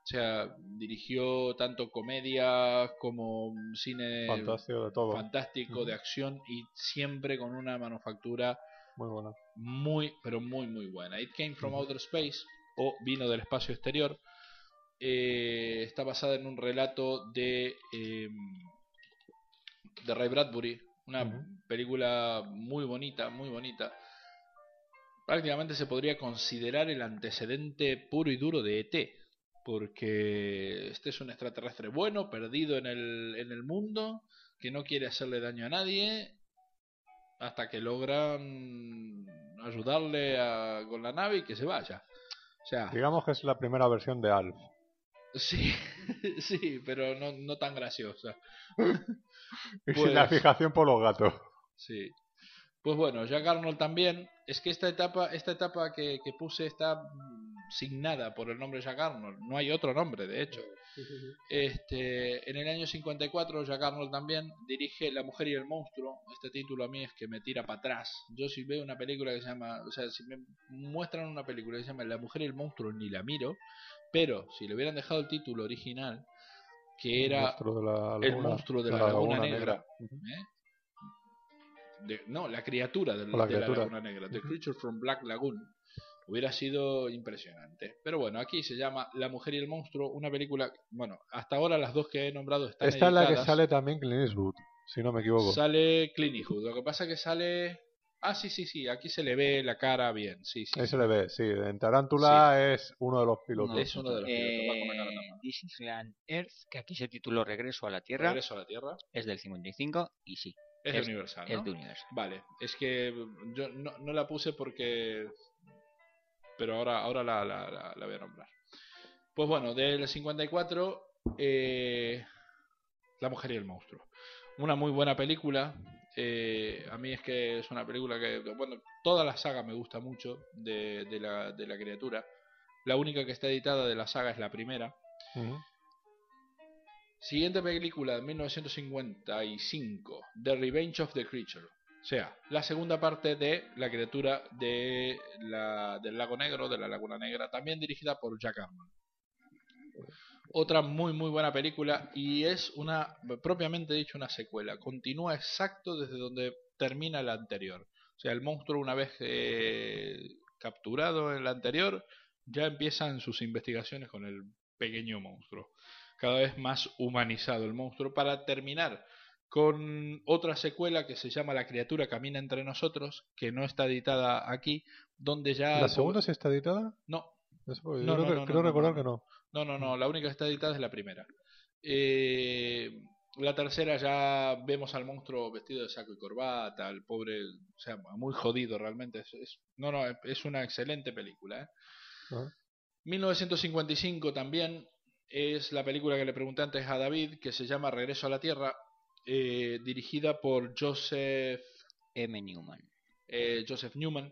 O sea, dirigió tanto comedia como cine Fantástico de todo. fantástico de acción y siempre con una manufactura muy buena. muy, pero muy, muy buena. It Came From Outer Space, o Vino del Espacio Exterior, eh, está basada en un relato de, eh, de Ray Bradbury, una película muy bonita, muy bonita. Prácticamente se podría considerar el antecedente puro y duro de ET, porque este es un extraterrestre bueno, perdido en el, en el mundo, que no quiere hacerle daño a nadie, hasta que logran ayudarle a- con la nave y que se vaya. O sea, Digamos que es la primera versión de Alf. sí, sí, pero no, no tan graciosa. Y Pues- sin la fijación por los gatos. Sí. Pues bueno, Jack Arnold también. Es que esta etapa, esta etapa que, que puse está signada por el nombre Jack Arnold. No hay otro nombre, de hecho. Este, en el año 54, Jack Arnold también dirige La mujer y el monstruo. Este título a mí es que me tira para atrás. Yo si veo una película que se llama, o sea, si me muestran una película que se llama La mujer y el monstruo ni la miro, pero si le hubieran dejado el título original, que El era monstruo de la El monstruo de la, Laguna, Laguna Negra. ¿eh? De- no, la criatura la de la criatura. Laguna Negra, The. Creature from Black Lagoon, hubiera sido impresionante. Pero bueno, aquí se llama La mujer y el monstruo, una película, bueno, hasta ahora las dos que he nombrado están Esta es la que sale también Clint Eastwood, si no me equivoco. Sale Clint Eastwood, lo que pasa que sale... Ah, sí, sí, sí, aquí se le ve la cara bien, sí, sí. Ahí sí. se le ve, sí. En Tarántula es uno de los pilotos. Es uno de los pilotos, va con la cara Eh, tapada. This is Land Earth, que aquí se tituló Regreso a la Tierra, Regreso a la Tierra, es del 55 y sí, es, de Es- Universal, es de Universal. Vale, es que yo no, no la puse porque... Pero ahora, ahora la, la, la- la voy a nombrar. Pues bueno, del 54, eh, La mujer y el monstruo. Una muy buena película. eh, a mí es que es una película que... Bueno, toda la saga me gusta mucho de, de la, de la criatura. La única que está editada de la saga es la primera. Siguiente película de 1955, The Revenge of the Creature. O sea, la segunda parte de La criatura de la, del lago negro, de la laguna negra, también dirigida por Jack Arnold. Otra muy muy buena película y es una, propiamente dicho, una secuela. Continúa exacto desde donde termina la anterior. O sea, el monstruo una vez eh, capturado en la anterior, ya empiezan sus investigaciones con el pequeño monstruo cada vez más humanizado el monstruo para terminar con otra secuela que se llama La criatura camina entre nosotros, que no está editada aquí, donde ya... ¿La segunda sí está editada? No, No, yo no, creo, no, no, recordar que no. no, no, no, la única que está editada es la primera. Eh, la tercera ya vemos al monstruo vestido de saco y corbata, al pobre, o sea, muy jodido realmente. Es, es- no, no, es una excelente película. ¿eh? Ah. 1955 también es la película que le pregunté antes a David, que se llama Regreso a la Tierra, eh, dirigida por Joseph, M. Newman. eh, Joseph Newman.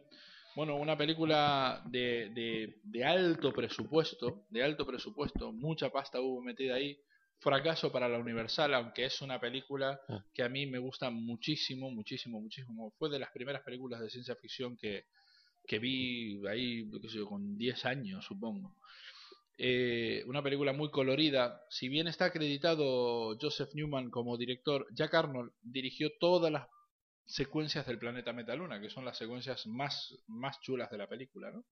Bueno, una película de, de, de alto presupuesto, de alto presupuesto, mucha pasta hubo metida ahí. Fracaso para la Universal, aunque es una película Ah. que a mí me gusta muchísimo, muchísimo, muchísimo. Fue de las primeras películas de ciencia ficción que, que vi ahí, qué sé yo, con 10 años, supongo. Eh, una película muy colorida. Si bien está acreditado Joseph Newman como director, Jack Arnold dirigió todas las secuencias del planeta Metaluna, que son las secuencias más, más chulas de la película. ¿no?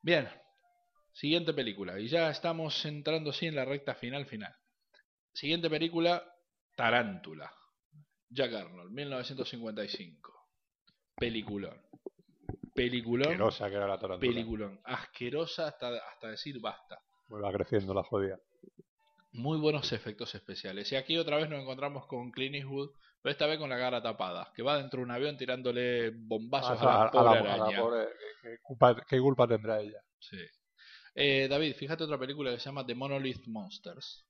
Bien, siguiente película. Y ya estamos entrando así en la recta final final. Siguiente película, Tarántula. Jack Arnold, 1955. Peliculón. Peliculón. Asquerosa que era la tarántula. Peliculón. Asquerosa hasta, hasta decir basta. Me va creciendo la jodida. Muy buenos efectos especiales. Y aquí otra vez nos encontramos con Clint Eastwood, pero esta vez con la cara tapada, que va dentro de un avión tirándole bombazos Ah, a la pobre a la araña. pobre, ¿qué, culpa, qué culpa tendrá ella? Sí. Eh, David, fíjate otra película que se llama The Monolith Monsters.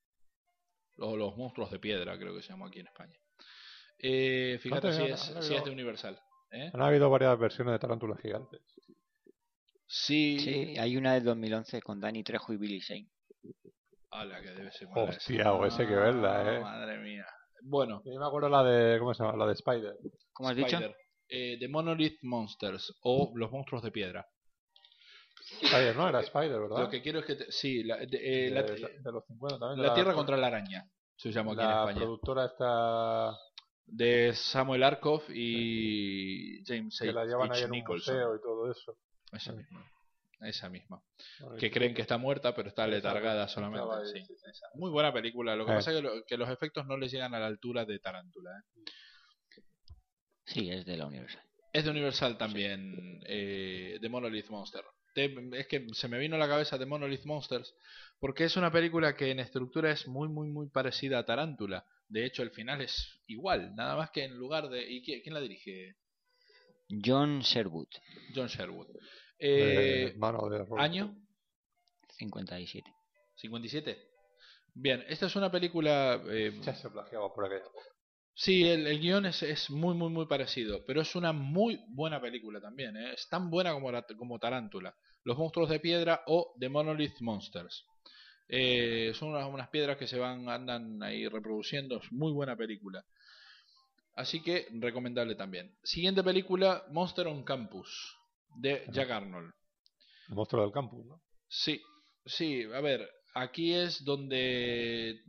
O los monstruos de piedra, creo que se llama aquí en España. Eh, fíjate si es, si es de Universal. ¿Eh? Han habido varias versiones de tarántulas gigantes. Sí. Sí, hay una del 2011 con Danny Trejo y Billy Zane. Ala, que debe ser mala. Hostia, o ese hay que verla, eh. Madre mía. Bueno, Yo me acuerdo la de, ¿cómo se llama? La de Spider. ¿Cómo has dicho? Spider. Eh, The Monolith Monsters o los monstruos de piedra. Spider, ¿no? Era Spider, ¿verdad? Lo que quiero es que... te- sí, la, de, eh, la- de, los 50 también. la Tierra contra la araña. Se llama aquí en La España. productora está... de Samuel Arkoff y James Que la H. llevan ahí en un Nicholson. museo y todo eso. Esa misma. Esa misma. Que creen que está muerta, pero está letargada solamente. ahí, sí, sí, sí. esa. Muy buena película. Lo que Eh. pasa es que, lo- que los efectos no le llegan a la altura de Tarántula. ¿eh? Sí, es de la Universal. Es de Universal también, eh, de Monolith Monster. Te- es que se me vino a la cabeza de Monolith Monsters porque es una película que en estructura es muy, muy, muy parecida a Tarántula. De hecho, el final es igual, nada más que en lugar de... ¿Y quién, quién la dirige? John Sherwood, John Sherwood. Eh, mano de Robert ¿Año? 57. 57. Bien, esta es una película... eh, Ya se plagiaba por aquella. Sí, el, el guion es, es muy, muy, muy parecido, pero es una muy buena película también. ¿eh? Es tan buena como, la- como Tarántula. Los monstruos de piedra o The Monolith Monsters. Eh, son unas, unas piedras que se van, andan ahí reproduciendo. Es muy buena película. Así que recomendable también. Siguiente película, Monster on Campus, de Jack Arnold. El monstruo del campus, ¿no? Sí, sí, a ver, aquí es donde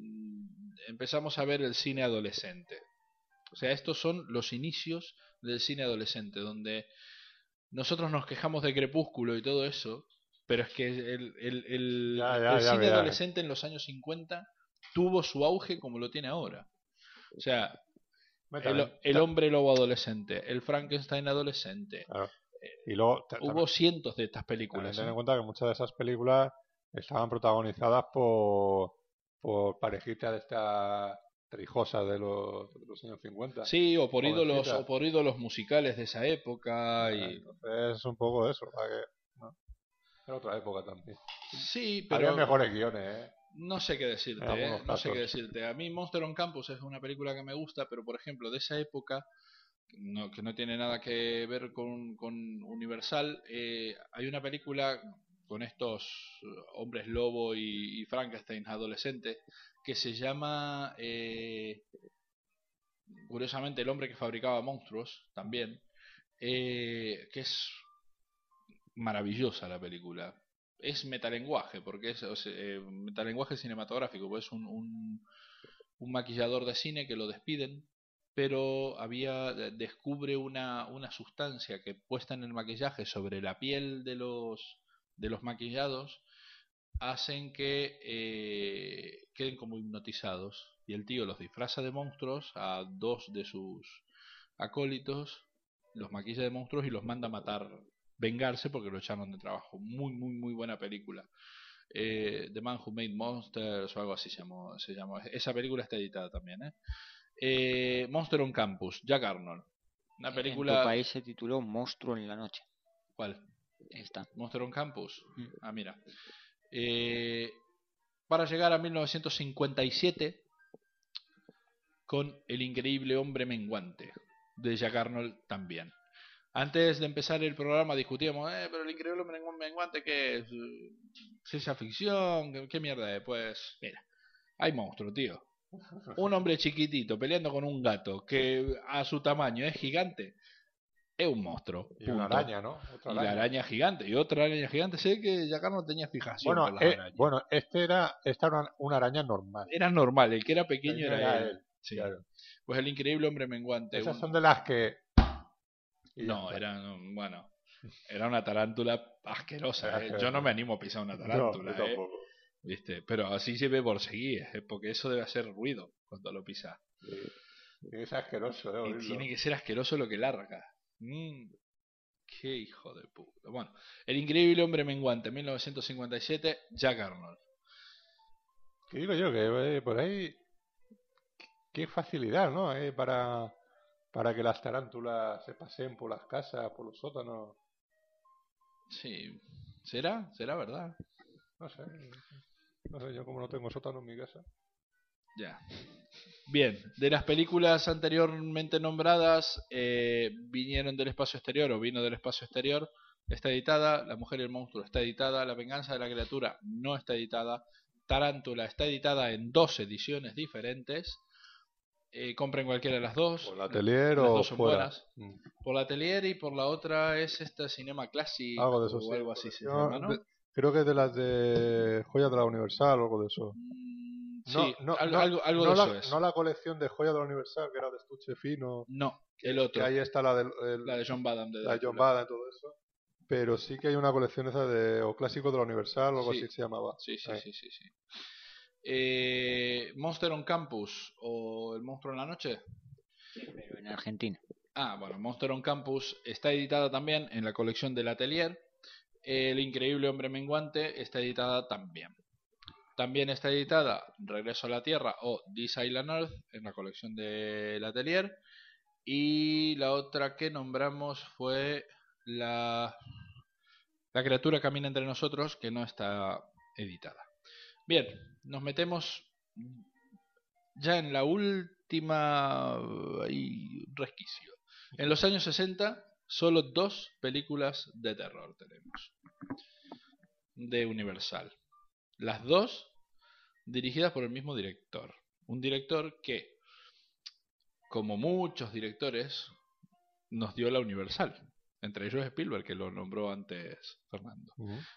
empezamos a ver el cine adolescente. O sea, estos son los inicios del cine adolescente, donde nosotros nos quejamos de Crepúsculo y todo eso, pero es que el, el- el- Ya, ya, el ya cine adolescente en los años 50 tuvo su auge como lo tiene ahora. O sea, el, hombre lobo adolescente, el Frankenstein adolescente. Claro. Y luego Hubo cientos de estas películas. ten ¿eh? en cuenta que muchas de esas películas estaban protagonizadas por, por parejitas de esta trijosa de los, de los años 50. Sí, o por ídolos, o por ídolos musicales de esa época. Y... Entonces es un poco eso. para que. Era otra época también. Sí, Había pero mejores guiones, ¿eh? no sé qué decirte. ¿eh? No sé qué decirte. A mí Monster on Campus es una película que me gusta, pero por ejemplo de esa época no, que no tiene nada que ver con, con Universal, eh, hay una película con estos hombres lobo y, y Frankenstein adolescentes que se llama eh, curiosamente el hombre que fabricaba monstruos también que es maravillosa la película. Es metalenguaje porque es eh, metalenguaje cinematográfico pues es un, un, un maquillador de cine que lo despiden pero había descubre una, una sustancia que puesta en el maquillaje sobre la piel de los de los maquillados hacen que eh, queden como hipnotizados. Y el tío los disfraza de monstruos a dos de sus acólitos los maquilla de monstruos y los manda a matar vengarse porque lo echaron de trabajo muy muy muy buena película eh, The Man Who Made Monsters o algo así se llamó, se llamó. esa película está editada también ¿eh? Eh, Monster on Campus Jack Arnold una En película tu país se tituló Monstruo en la noche. ¿cuál? Está. Monster on Campus. Mm. Ah, mira. Eh, para llegar a 1957 con El increíble hombre menguante de Jack Arnold también. Antes de empezar el programa discutíamos, eh, pero el increíble hombre menguante que es Eh, ciencia ficción, ¿Qué, qué mierda es? Pues mira, hay monstruo, tío. Un hombre chiquitito peleando con un gato que a su tamaño es gigante. Es un monstruo. Y una araña, ¿no? Otra Y la araña gigante. Y otra araña gigante. Sé que Jack Arnold tenía fijación Bueno, las eh, arañas. bueno, este era, esta era una, una araña normal. Era normal. El que era pequeño Era era, él. él, Sí. claro. Pues el increíble hombre menguante. Esas un- son de las que... No, está. era, no, bueno, era una tarántula asquerosa. ¿eh? Yo no me animo a pisar una No, tarántula. yo ¿eh? ¿Viste? Pero así se ve por seguir, ¿eh? porque eso debe hacer ruido cuando lo pisas. Es asqueroso, ¿eh? Y tiene que ser asqueroso lo que larga. Mm, qué hijo de puta. Bueno, El increíble hombre menguante, 1957, Jack Arnold. Que digo yo que por ahí... Qué facilidad, ¿no? Para, para que las tarántulas se paseen por las casas, por los sótanos. Sí, ¿será? ¿Será verdad? No sé. No sé, yo como no tengo sótano en mi casa. Ya. Bien, de las películas anteriormente nombradas, eh, vinieron del espacio exterior o vino del espacio exterior, está editada, La mujer y el monstruo está editada, La venganza de la criatura no está editada, Tarántula está editada en dos ediciones diferentes, eh, compren cualquiera de las dos, Por el atelier las o dos son fuera. buenas. Mm. por la Atelier y por la otra es esta Cinema Classic Algo de eso, o sí. algo así se llama, ¿no? de- creo que de las de Joyas de la Universal o algo de eso. Mm, No, Sí, no, algo, algo, de la, eso es. no la colección de joya de la Universal, que era de estuche fino. No, el Que otro. ahí está la, el- La de John Badham. De la de John. Bada y todo eso. Pero sí que hay una colección esa de o clásicos de la Universal o algo Sí. así se llamaba. Sí, sí, Eh. sí, sí, sí. Eh, Monster on Campus o El monstruo en la noche. Pero en Argentina. Ah, bueno, Monster on Campus está editada también en la colección del Atelier. El Increíble Hombre Menguante está editada también. También está editada Regreso a la Tierra o This Island Earth en la colección del Atelier. Y la otra que nombramos fue la, la criatura camina entre nosotros que no está editada. Bien, nos metemos ya en la última ahí, resquicio. En los años 60, solo dos películas de terror tenemos. De Universal. Las dos dirigidas por el mismo director. Un director que, como muchos directores, nos dio la Universal. Entre ellos Spielberg, que lo nombró antes Fernando.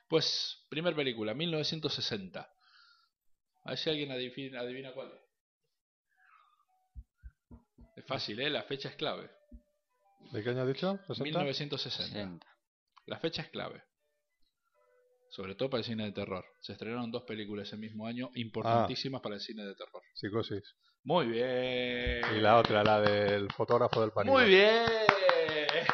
Pues, primer película, 1960. A ver si alguien adivina, adivina cuál es. Fácil, ¿eh? La fecha es clave. ¿De qué año has dicho? ¿60? 1960. 60. La fecha es clave. Sobre todo para el cine de terror. Se estrenaron dos películas ese mismo año importantísimas para el cine de terror. Psicosis. Muy bien. Y la otra, la del fotógrafo del pánico. Muy bien.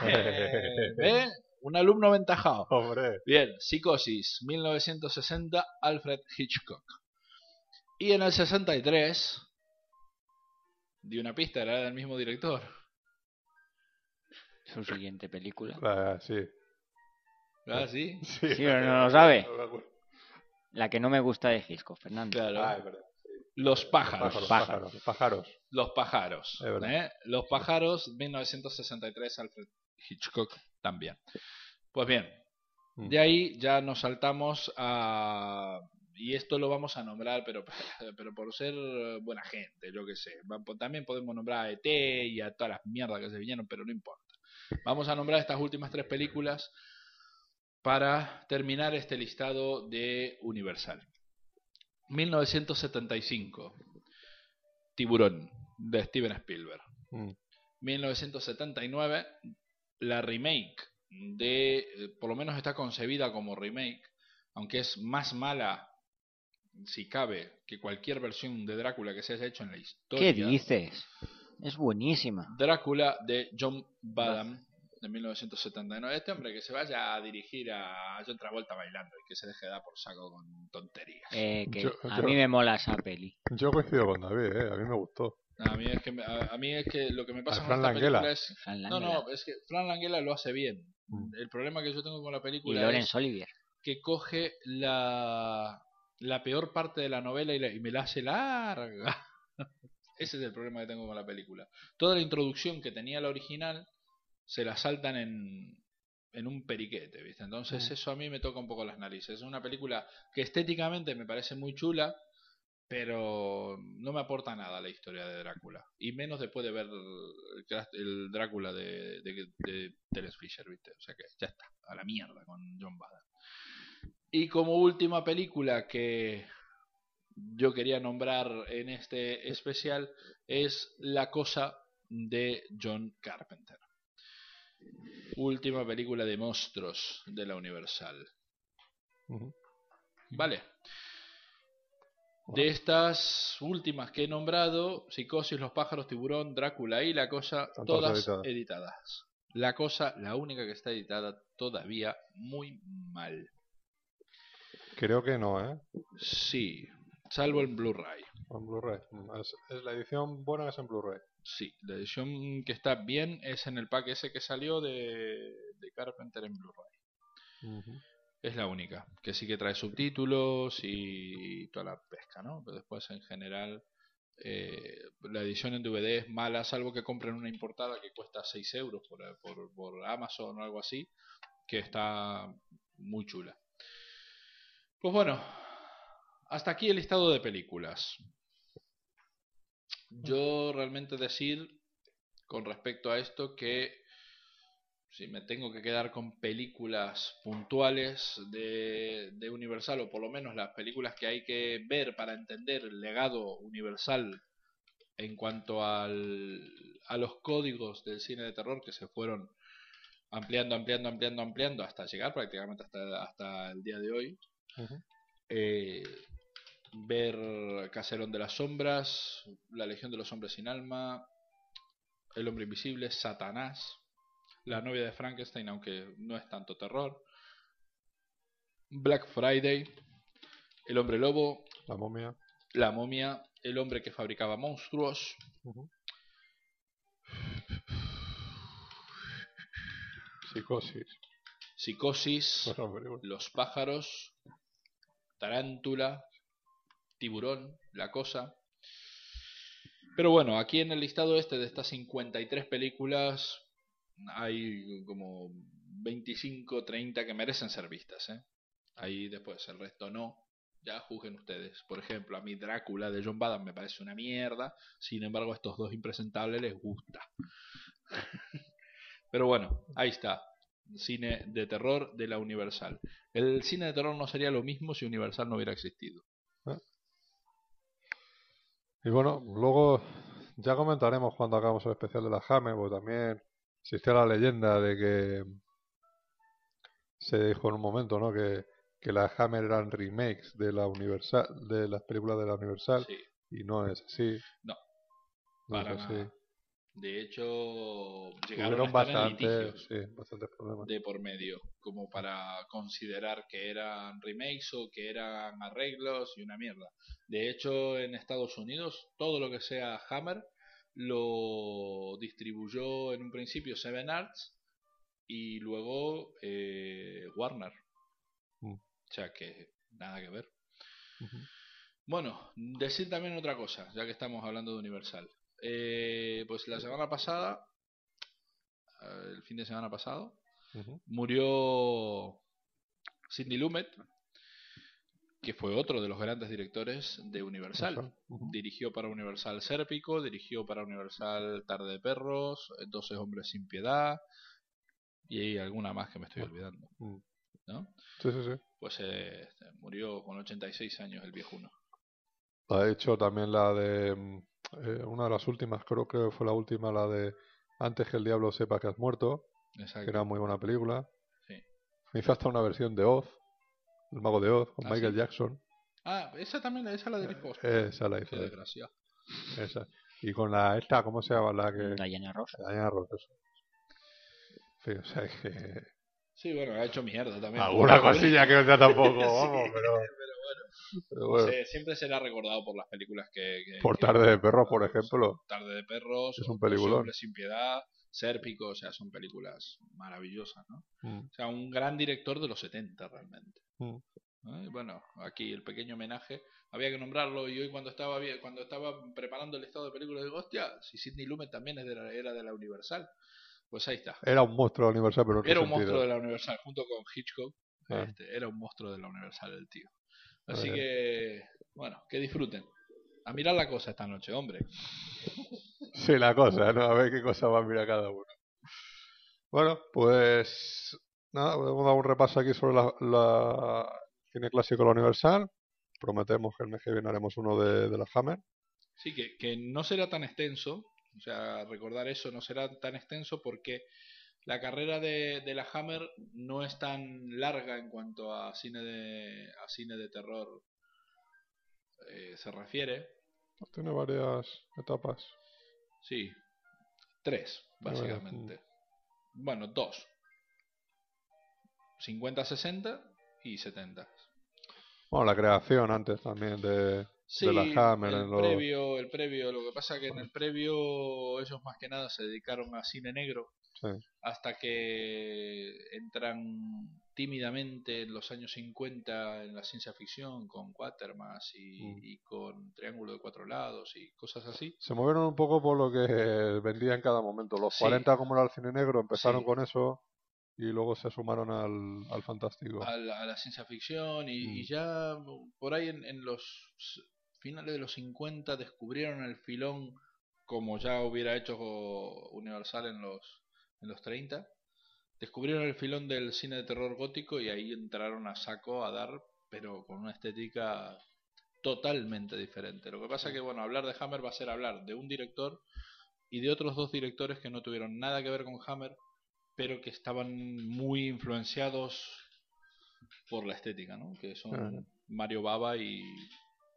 ¿Eh? Un alumno aventajado. Hombre. Bien, Psicosis, 1960, Alfred Hitchcock. Y en el 63, di una pista, era del mismo director. Su siguiente película. Ah, sí. ¿Ah, sí? Sí, Sí, pero no lo sabe. La que no me gusta de Hitchcock, Fernando. Claro. Ah, es verdad. Los pájaros. Pájaros, Pájaros. pájaros. pájaros. Los pájaros. Es verdad. ¿eh? Los pájaros, 1963, Alfred Hitchcock también. Pues bien, Mm. de ahí ya nos saltamos a... Y esto lo vamos a nombrar, pero, pero por ser buena gente, yo qué sé. También podemos nombrar a ET y a todas las mierdas que se vinieron, pero no importa. Vamos a nombrar estas últimas tres películas para terminar este listado de Universal. 1975. Tiburón, de Steven Spielberg. Mm. 1979, la remake de, eh, por lo menos está concebida como remake, aunque es más mala, si cabe, que cualquier versión de Drácula que se haya hecho en la historia. ¿Qué dices? Es buenísima. Drácula de John Badham de 1979. Este hombre que se vaya a dirigir a John Travolta bailando y que se deje dar por saco con tonterías. Eh, que Yo- a yo- mí me mola esa peli. Yo coincido con David, ¿eh? A mí me gustó. A mí es que, me- a, a mí es que lo que me pasa A con Fran esta Langella. película es... Fran No, no, es que Fran Langella lo hace bien. Mm. El problema que yo tengo con la Y película es Laurence Olivier. que coge la, la peor parte de la novela y, la- y me la hace larga. Ese es el problema que tengo con la película. Toda la introducción que tenía la original se la saltan en, en un periquete, ¿viste? Entonces Mm. eso a mí me toca un poco las narices. Es una película que estéticamente me parece muy chula, pero no me aporta nada a la historia de Drácula. Y menos después de ver el, el Drácula de, de, de Terence Fisher, ¿viste? O sea que ya está, a la mierda con John Badham. Y como última película que yo quería nombrar en este especial es La Cosa de John Carpenter. Última película de monstruos de la Universal. Vale. De estas últimas que he nombrado, Psicosis, Los pájaros, Tiburón, Drácula y La Cosa, Están todas todas editadas. editadas. La Cosa, la única que está editada todavía muy mal. Creo que no, ¿eh? Sí, salvo en Blu-ray. En Blu-ray. Es, es la edición buena es en Blu-ray. Sí, la edición que está bien es en el pack ese que salió de, de Carpenter en Blu-ray. Es la única, que sí que trae subtítulos y toda la pesca, ¿no? Pero después en general eh, la edición en DVD es mala, salvo que compren una importada que cuesta 6 euros por, por, por Amazon o algo así, que está muy chula. Pues bueno, hasta aquí el listado de películas. Yo realmente decir con respecto a esto que si me tengo que quedar con películas puntuales de, Universal, o por lo menos las películas que hay que ver para entender el legado Universal en cuanto al, a los códigos del cine de terror que se fueron ampliando, ampliando, ampliando, ampliando hasta llegar prácticamente hasta, hasta el día de hoy. Eh, ver Caserón de las Sombras, La Legión de los Hombres sin Alma, El Hombre Invisible, Satanás, La novia de Frankenstein, aunque no es tanto terror, Black Friday, El Hombre Lobo, La momia. La Momia, El Hombre que fabricaba monstruos, Psicosis. Psicosis. Los pájaros, Tarántula, Tiburón, La Cosa. Pero bueno, aquí en el listado este de estas 53 películas hay como 25, 30 que merecen ser vistas. ¿eh? Ahí después el resto no. Ya juzguen ustedes. Por ejemplo, a mí Drácula de John Badham me parece una mierda. Sin embargo, a estos dos impresentables les gusta. Pero bueno, ahí está. Cine de terror de la Universal. El cine de terror no sería lo mismo si Universal no hubiera existido. Y bueno, luego ya comentaremos cuando hagamos el especial de la Hammer, porque también existía la leyenda de que se dijo en un momento, ¿no? Que, que las Hammer eran remakes de la Universal, de las películas de la Universal, Sí, y no es así. No, no es para así. nada. De hecho, llegaron a en bastantes, litigios sí, bastantes problemas. de por medio, como para considerar que eran remakes o que eran arreglos y una mierda. De hecho, en Estados Unidos, todo lo que sea Hammer lo distribuyó en un principio Seven Arts y luego eh, Warner. Mm. O sea que nada que ver. Bueno, decir también otra cosa, ya que estamos hablando de Universal. Eh, pues la semana pasada, eh, el fin de semana pasado, murió Sidney Lumet, que fue otro de los grandes directores de Universal. Dirigió para Universal Sérpico, dirigió para Universal Tarde de Perros, 12 Hombres sin Piedad y hay alguna más que me estoy olvidando. Mm. ¿no? Sí, sí, sí. Pues eh, murió con 86 años el viejuno. Ha hecho también la de mm, eh, una de las últimas, creo que fue la última, la de Antes que el diablo sepa que has muerto, que Exacto. era muy buena película. Sí. Hizo hasta una versión de Oz, el mago de Oz, con ¿Ah, Michael sí? Jackson. Ah, esa también, esa la dirijo. Esa la hizo. Qué desgracia. Esa. Y con la esta, ¿cómo se llama? La que. Diana Ross. Diana Ross, eso. Sí, o sea que. Sí, bueno, ha hecho mierda también. Alguna cosilla que no sea tampoco, Sí, vamos, pero. pero bueno. Pero No bueno. sé, siempre será recordado por las películas que. que- Por que- Tarde de Perros, por ejemplo. Tarde de Perros. Es un peliculón. Sin Piedad. Sérpico, o sea, son películas maravillosas, ¿no? Mm, O sea, un gran director de los 70 realmente. mm. ¿no? Y bueno, aquí el pequeño homenaje, había que nombrarlo y hoy cuando estaba cuando estaba preparando el listado de películas digo, hostia, si Sidney Lumet también es de la, era de la Universal. Pues ahí está. Era un monstruo universal, pero otro Era un sentido. monstruo de la Universal, junto con Hitchcock. Ah. Este, era un monstruo de la Universal el tío. Así que, bueno, que disfruten. A mirar la cosa esta noche, hombre. Sí, la cosa, ¿no? A ver qué cosa va a mirar cada uno. Bueno, pues nada, hemos dado un repaso aquí sobre la, la cine clásico de la Universal. Prometemos que el mes que viene haremos uno de, de la Hammer. Sí, que, que no será tan extenso. O sea, recordar eso no será tan extenso porque la carrera de, de la Hammer no es tan larga en cuanto a cine de, a cine de terror eh, se refiere. Tiene varias etapas. Sí, tres, básicamente. Bueno, dos. 50, 60 y 70. Bueno, la creación antes también de, Sí, de la Hammer. el en los- previo, el previo, lo que pasa que en el previo ellos más que nada se dedicaron a cine negro sí. hasta que entran tímidamente en los años 50 en la ciencia ficción con Quatermass y, Mm. y con Triángulo de Cuatro Lados y cosas así. Se movieron un poco por lo que vendía en cada momento. Los Sí. 40, como era el cine negro, empezaron Sí. con eso y luego se sumaron al, al fantástico. a la, a la ciencia ficción y, y Mm. ya por ahí en, en los finales de los 50 descubrieron el filón como ya hubiera hecho Universal en los en los 30 descubrieron el filón del cine de terror gótico y ahí entraron a saco a dar, pero con una estética totalmente diferente. Lo que pasa es que, bueno, hablar de Hammer va a ser hablar de un director y de otros dos directores que no tuvieron nada que ver con Hammer, pero que estaban muy influenciados por la estética, ¿no? Que son. Mario Baba y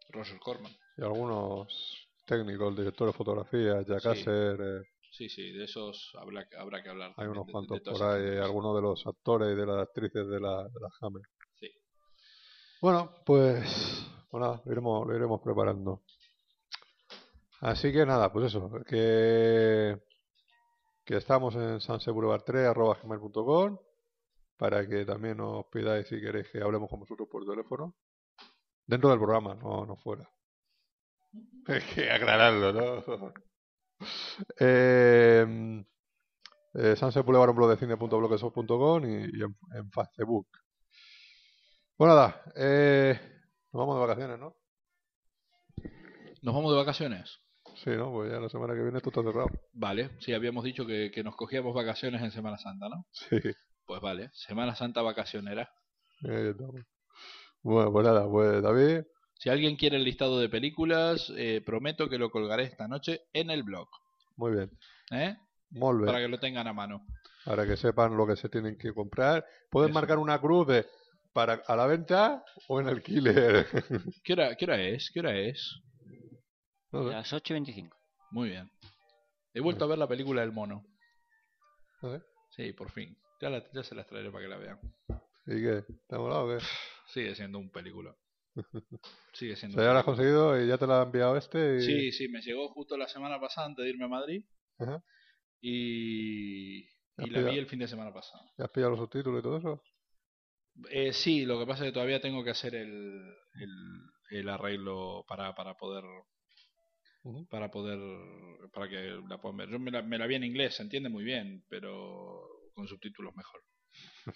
Roger Corman. Y algunos técnicos, directores de fotografía, Jack Sí. Asher, eh, Sí, sí, de esos habrá, habrá que hablar. hay unos de- de cuantos por ahí, algunos de los actores y de las actrices de la, de la Hammer. Sí. Bueno, pues, pues nada, lo iremos, lo iremos preparando. Así que nada, pues eso, que, que estamos en sanseboulevard3 para que también nos pidáis si queréis que hablemos con vosotros por teléfono. Dentro del programa, no, no fuera. Hay que aclararlo, ¿no? Eh, eh, Sunset Boulevard, un blog de cine.blogspot.com y, y en, en Facebook. Bueno, nada, eh, nos vamos de vacaciones, ¿no? ¿Nos vamos de vacaciones? Sí, ¿no? Pues ya la semana que viene esto está cerrado. Vale, sí, habíamos dicho que, que nos cogíamos vacaciones en Semana Santa, ¿no? Sí, Pues vale, Semana Santa vacacionera. ahí estamos. Bueno, pues nada, pues David, Si alguien quiere el listado de películas, eh, prometo que lo colgaré esta noche en el blog, muy bien. ¿eh? Para que lo tengan a mano. Para que sepan lo que se tienen que comprar. Pueden Eso. marcar una cruz de para a la venta o en alquiler. ¿Qué hora, qué hora es? ¿Qué hora es? No sé, Las 8 y 25. Muy bien. He vuelto a ver la película del mono. Sí, por fin. Ya, la- ya se las traeré para que la vean. ¿Y qué? ¿Te ha molado o qué? Sigue siendo un película. Sigue O siendo sea, ya lo has conseguido y ya te lo ha enviado este y... Sí, sí, me llegó justo la semana pasada antes de irme a Madrid. Ajá. Y, la vi el fin de semana pasado. ¿Ya has pillado los subtítulos y todo eso? Eh, sí, lo que pasa es que todavía tengo que hacer el, el, el arreglo para, para poder para poder para que la puedan ver. Yo me la, me la vi en inglés, se entiende muy bien, pero con subtítulos mejor.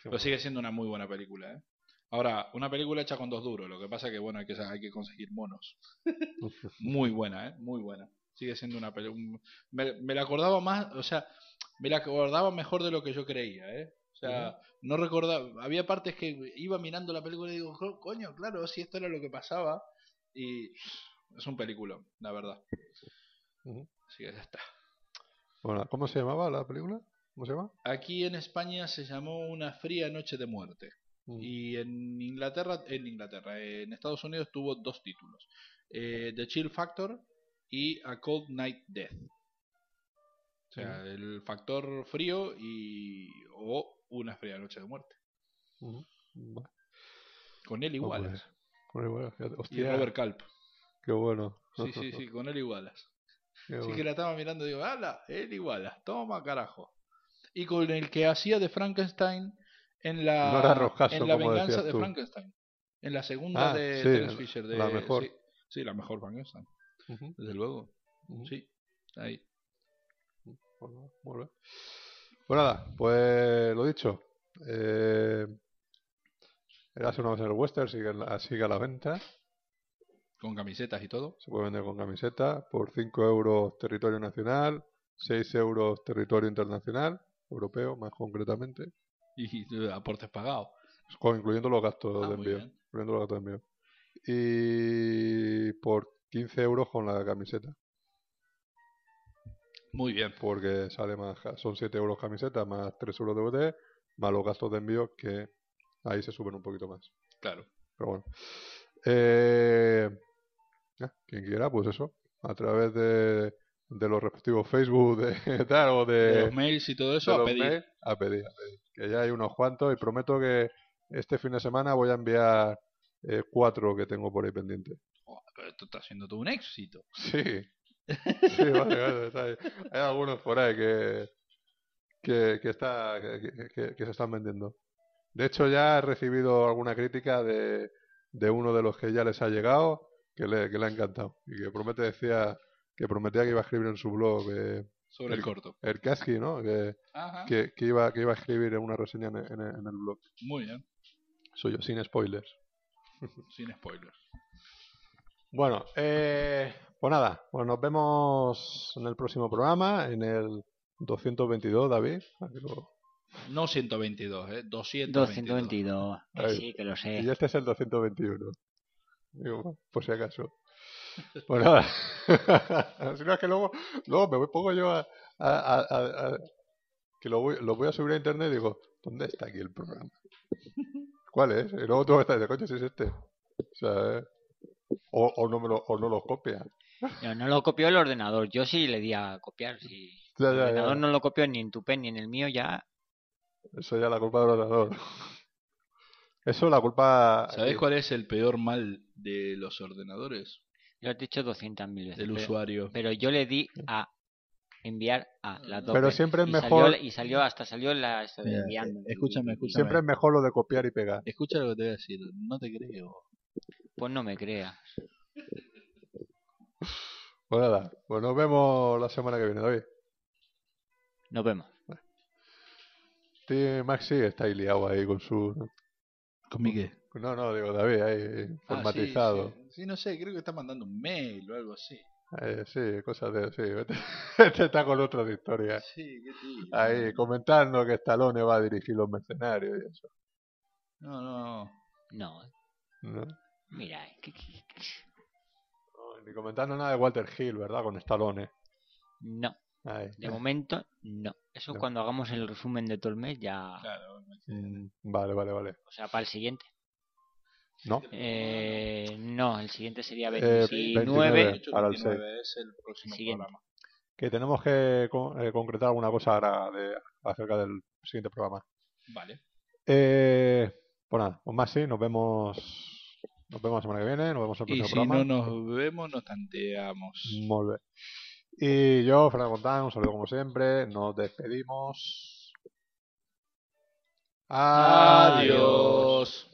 Pero sigue siendo una muy buena película, ¿eh? Ahora, una película hecha con dos duros, lo que pasa que bueno, hay que hay que conseguir monos. Muy buena, ¿eh? Muy buena. Sigue siendo una película me, me la acordaba más, o sea, me la acordaba mejor de lo que yo creía, ¿eh? O sea, no recordaba, había partes que iba mirando la película y digo, "Jo, coño, claro, si esto era lo que pasaba y es un película, la verdad. Así que ya está. Bueno, ¿cómo se llamaba la película? ¿Cómo se llama? Aquí en España se llamó Una fría noche de muerte. Mm. Y en Inglaterra, en Inglaterra, en Estados Unidos tuvo dos títulos. Eh, The Chill Factor y A Cold Night Death. O sea, el factor frío y o Una fría noche de muerte. Con él Ah, igualas. pues, bueno, bueno, fíjate, Y Robert Calp. qué bueno. Sí, sí, sí, con él igualas. Qué Así bueno. que la estaba mirando y digo, ¡hala! Él igualas, toma carajo. Y con el que hacía de Frankenstein en la, No era Rojaso, en la como venganza decías de tú. Frankenstein. En la segunda Ah, de sí, Terence Fisher. De, la mejor. Sí, sí, la mejor Frankenstein, Ujú, desde luego. Sí, ahí. Bueno, muy bien. Pues nada, pues lo dicho. Eh, era hace una vez en el Western, sigue, sigue a la venta. Con camisetas y todo. Se puede vender con camiseta por 5 euros territorio nacional, 6 euros territorio internacional, europeo más concretamente, Y, aportes pagados. con- incluyendo los gastos Ah, de envío. Incluyendo los gastos de envío. Y por 15 euros con la camiseta, Muy bien. porque sale más, son 7 euros camiseta más 3 euros DVD, más los gastos de envío que ahí se suben un poquito más. Claro. Pero bueno. Eh, quien quiera, pues eso. A través de, de los respectivos Facebook de, tal, o de, De los mails y todo eso, a pedir. mails, a pedir, a pedir. Que ya hay unos cuantos y prometo que este fin de semana voy a enviar eh, cuatro que tengo por ahí pendientes. Oh, pero esto está siendo todo un éxito. Sí. Sí, vale, vale, está ahí. Hay algunos por ahí que, que, que, está, que se están vendiendo. De hecho, ya he recibido alguna crítica de, de uno de los que ya les ha llegado que le, que le ha encantado y que promete decía que prometía que iba a escribir en su blog eh, Sobre el El- corto. el Kaski, ¿no? Que, que, que iba, que iba a escribir una reseña en, en- en el blog Muy bien. suyo, sin spoilers. Sin spoilers. Bueno, eh, pues nada, pues nos vemos en el próximo programa, en el 222, David. Aquí lo, No 122, ¿eh? 222. 222. Que sí, que lo sé. Y este es el 221. Digo, por si acaso. Pues nada. si no es que luego, luego me voy, pongo yo a, a- a- a- a- que lo voy, lo voy a subir a internet y digo, ¿dónde está aquí el programa? ¿Cuál es? Y luego tú estás de coche si es este. O sea, ¿eh? o, o no me lo, o no lo copia. No, no lo copió el ordenador. Yo sí le di a copiar. Si Ya, el ya, ordenador ya. no lo copió ni en tu pen ni en el mío, ya. Eso ya la culpa del ordenador. Eso la culpa ¿Sabés cuál es el peor mal de los ordenadores? Lo has dicho 200.000 veces. Del pero- usuario. Pero yo le di a enviar a las dos Pero siempre es y mejor- Salió, y salió, hasta salió la esta de Mira, enviando. escúchame, escúchame. Siempre es mejor lo de copiar y pegar. Escucha lo que te voy a decir. No te creo. Pues no me creas. Pues nada, pues nos vemos la semana que viene, David. Nos vemos. Sí, Maxi está ahí liado ahí con su... ¿Con mi qué? No, no, digo David, ahí Ah, formatizado. sí, sí. Sí, no sé, creo que está mandando un mail o algo así. Eh, sí, cosas de... Sí, este, está con otras historias. Sí, qué tío. Ahí, comentando que Stallone va a dirigir los mercenarios y eso. No, no. No, ¿no? mira. eh, que- que- No, Ni comentando nada de Walter Hill, ¿verdad? Con Stallone. No, Ahí. de momento no. Eso No. cuando hagamos el resumen de todo el mes ya. Claro. Mm, vale, vale, vale. O sea, para el siguiente. ¿No? Eh, no, el siguiente sería Eh, 29. 29. para el 29 es el próximo Siguiente. programa. Que tenemos que con- eh, concretar alguna cosa ahora de, acerca del siguiente programa. Vale. Eh, pues nada, pues más sí, nos vemos. Nos vemos la semana que viene, nos vemos el Y próximo si programa. no nos vemos, nos tanteamos. Bé. Y yo, Fernando Montán, un saludo como siempre. Nos despedimos. Adiós. Adiós.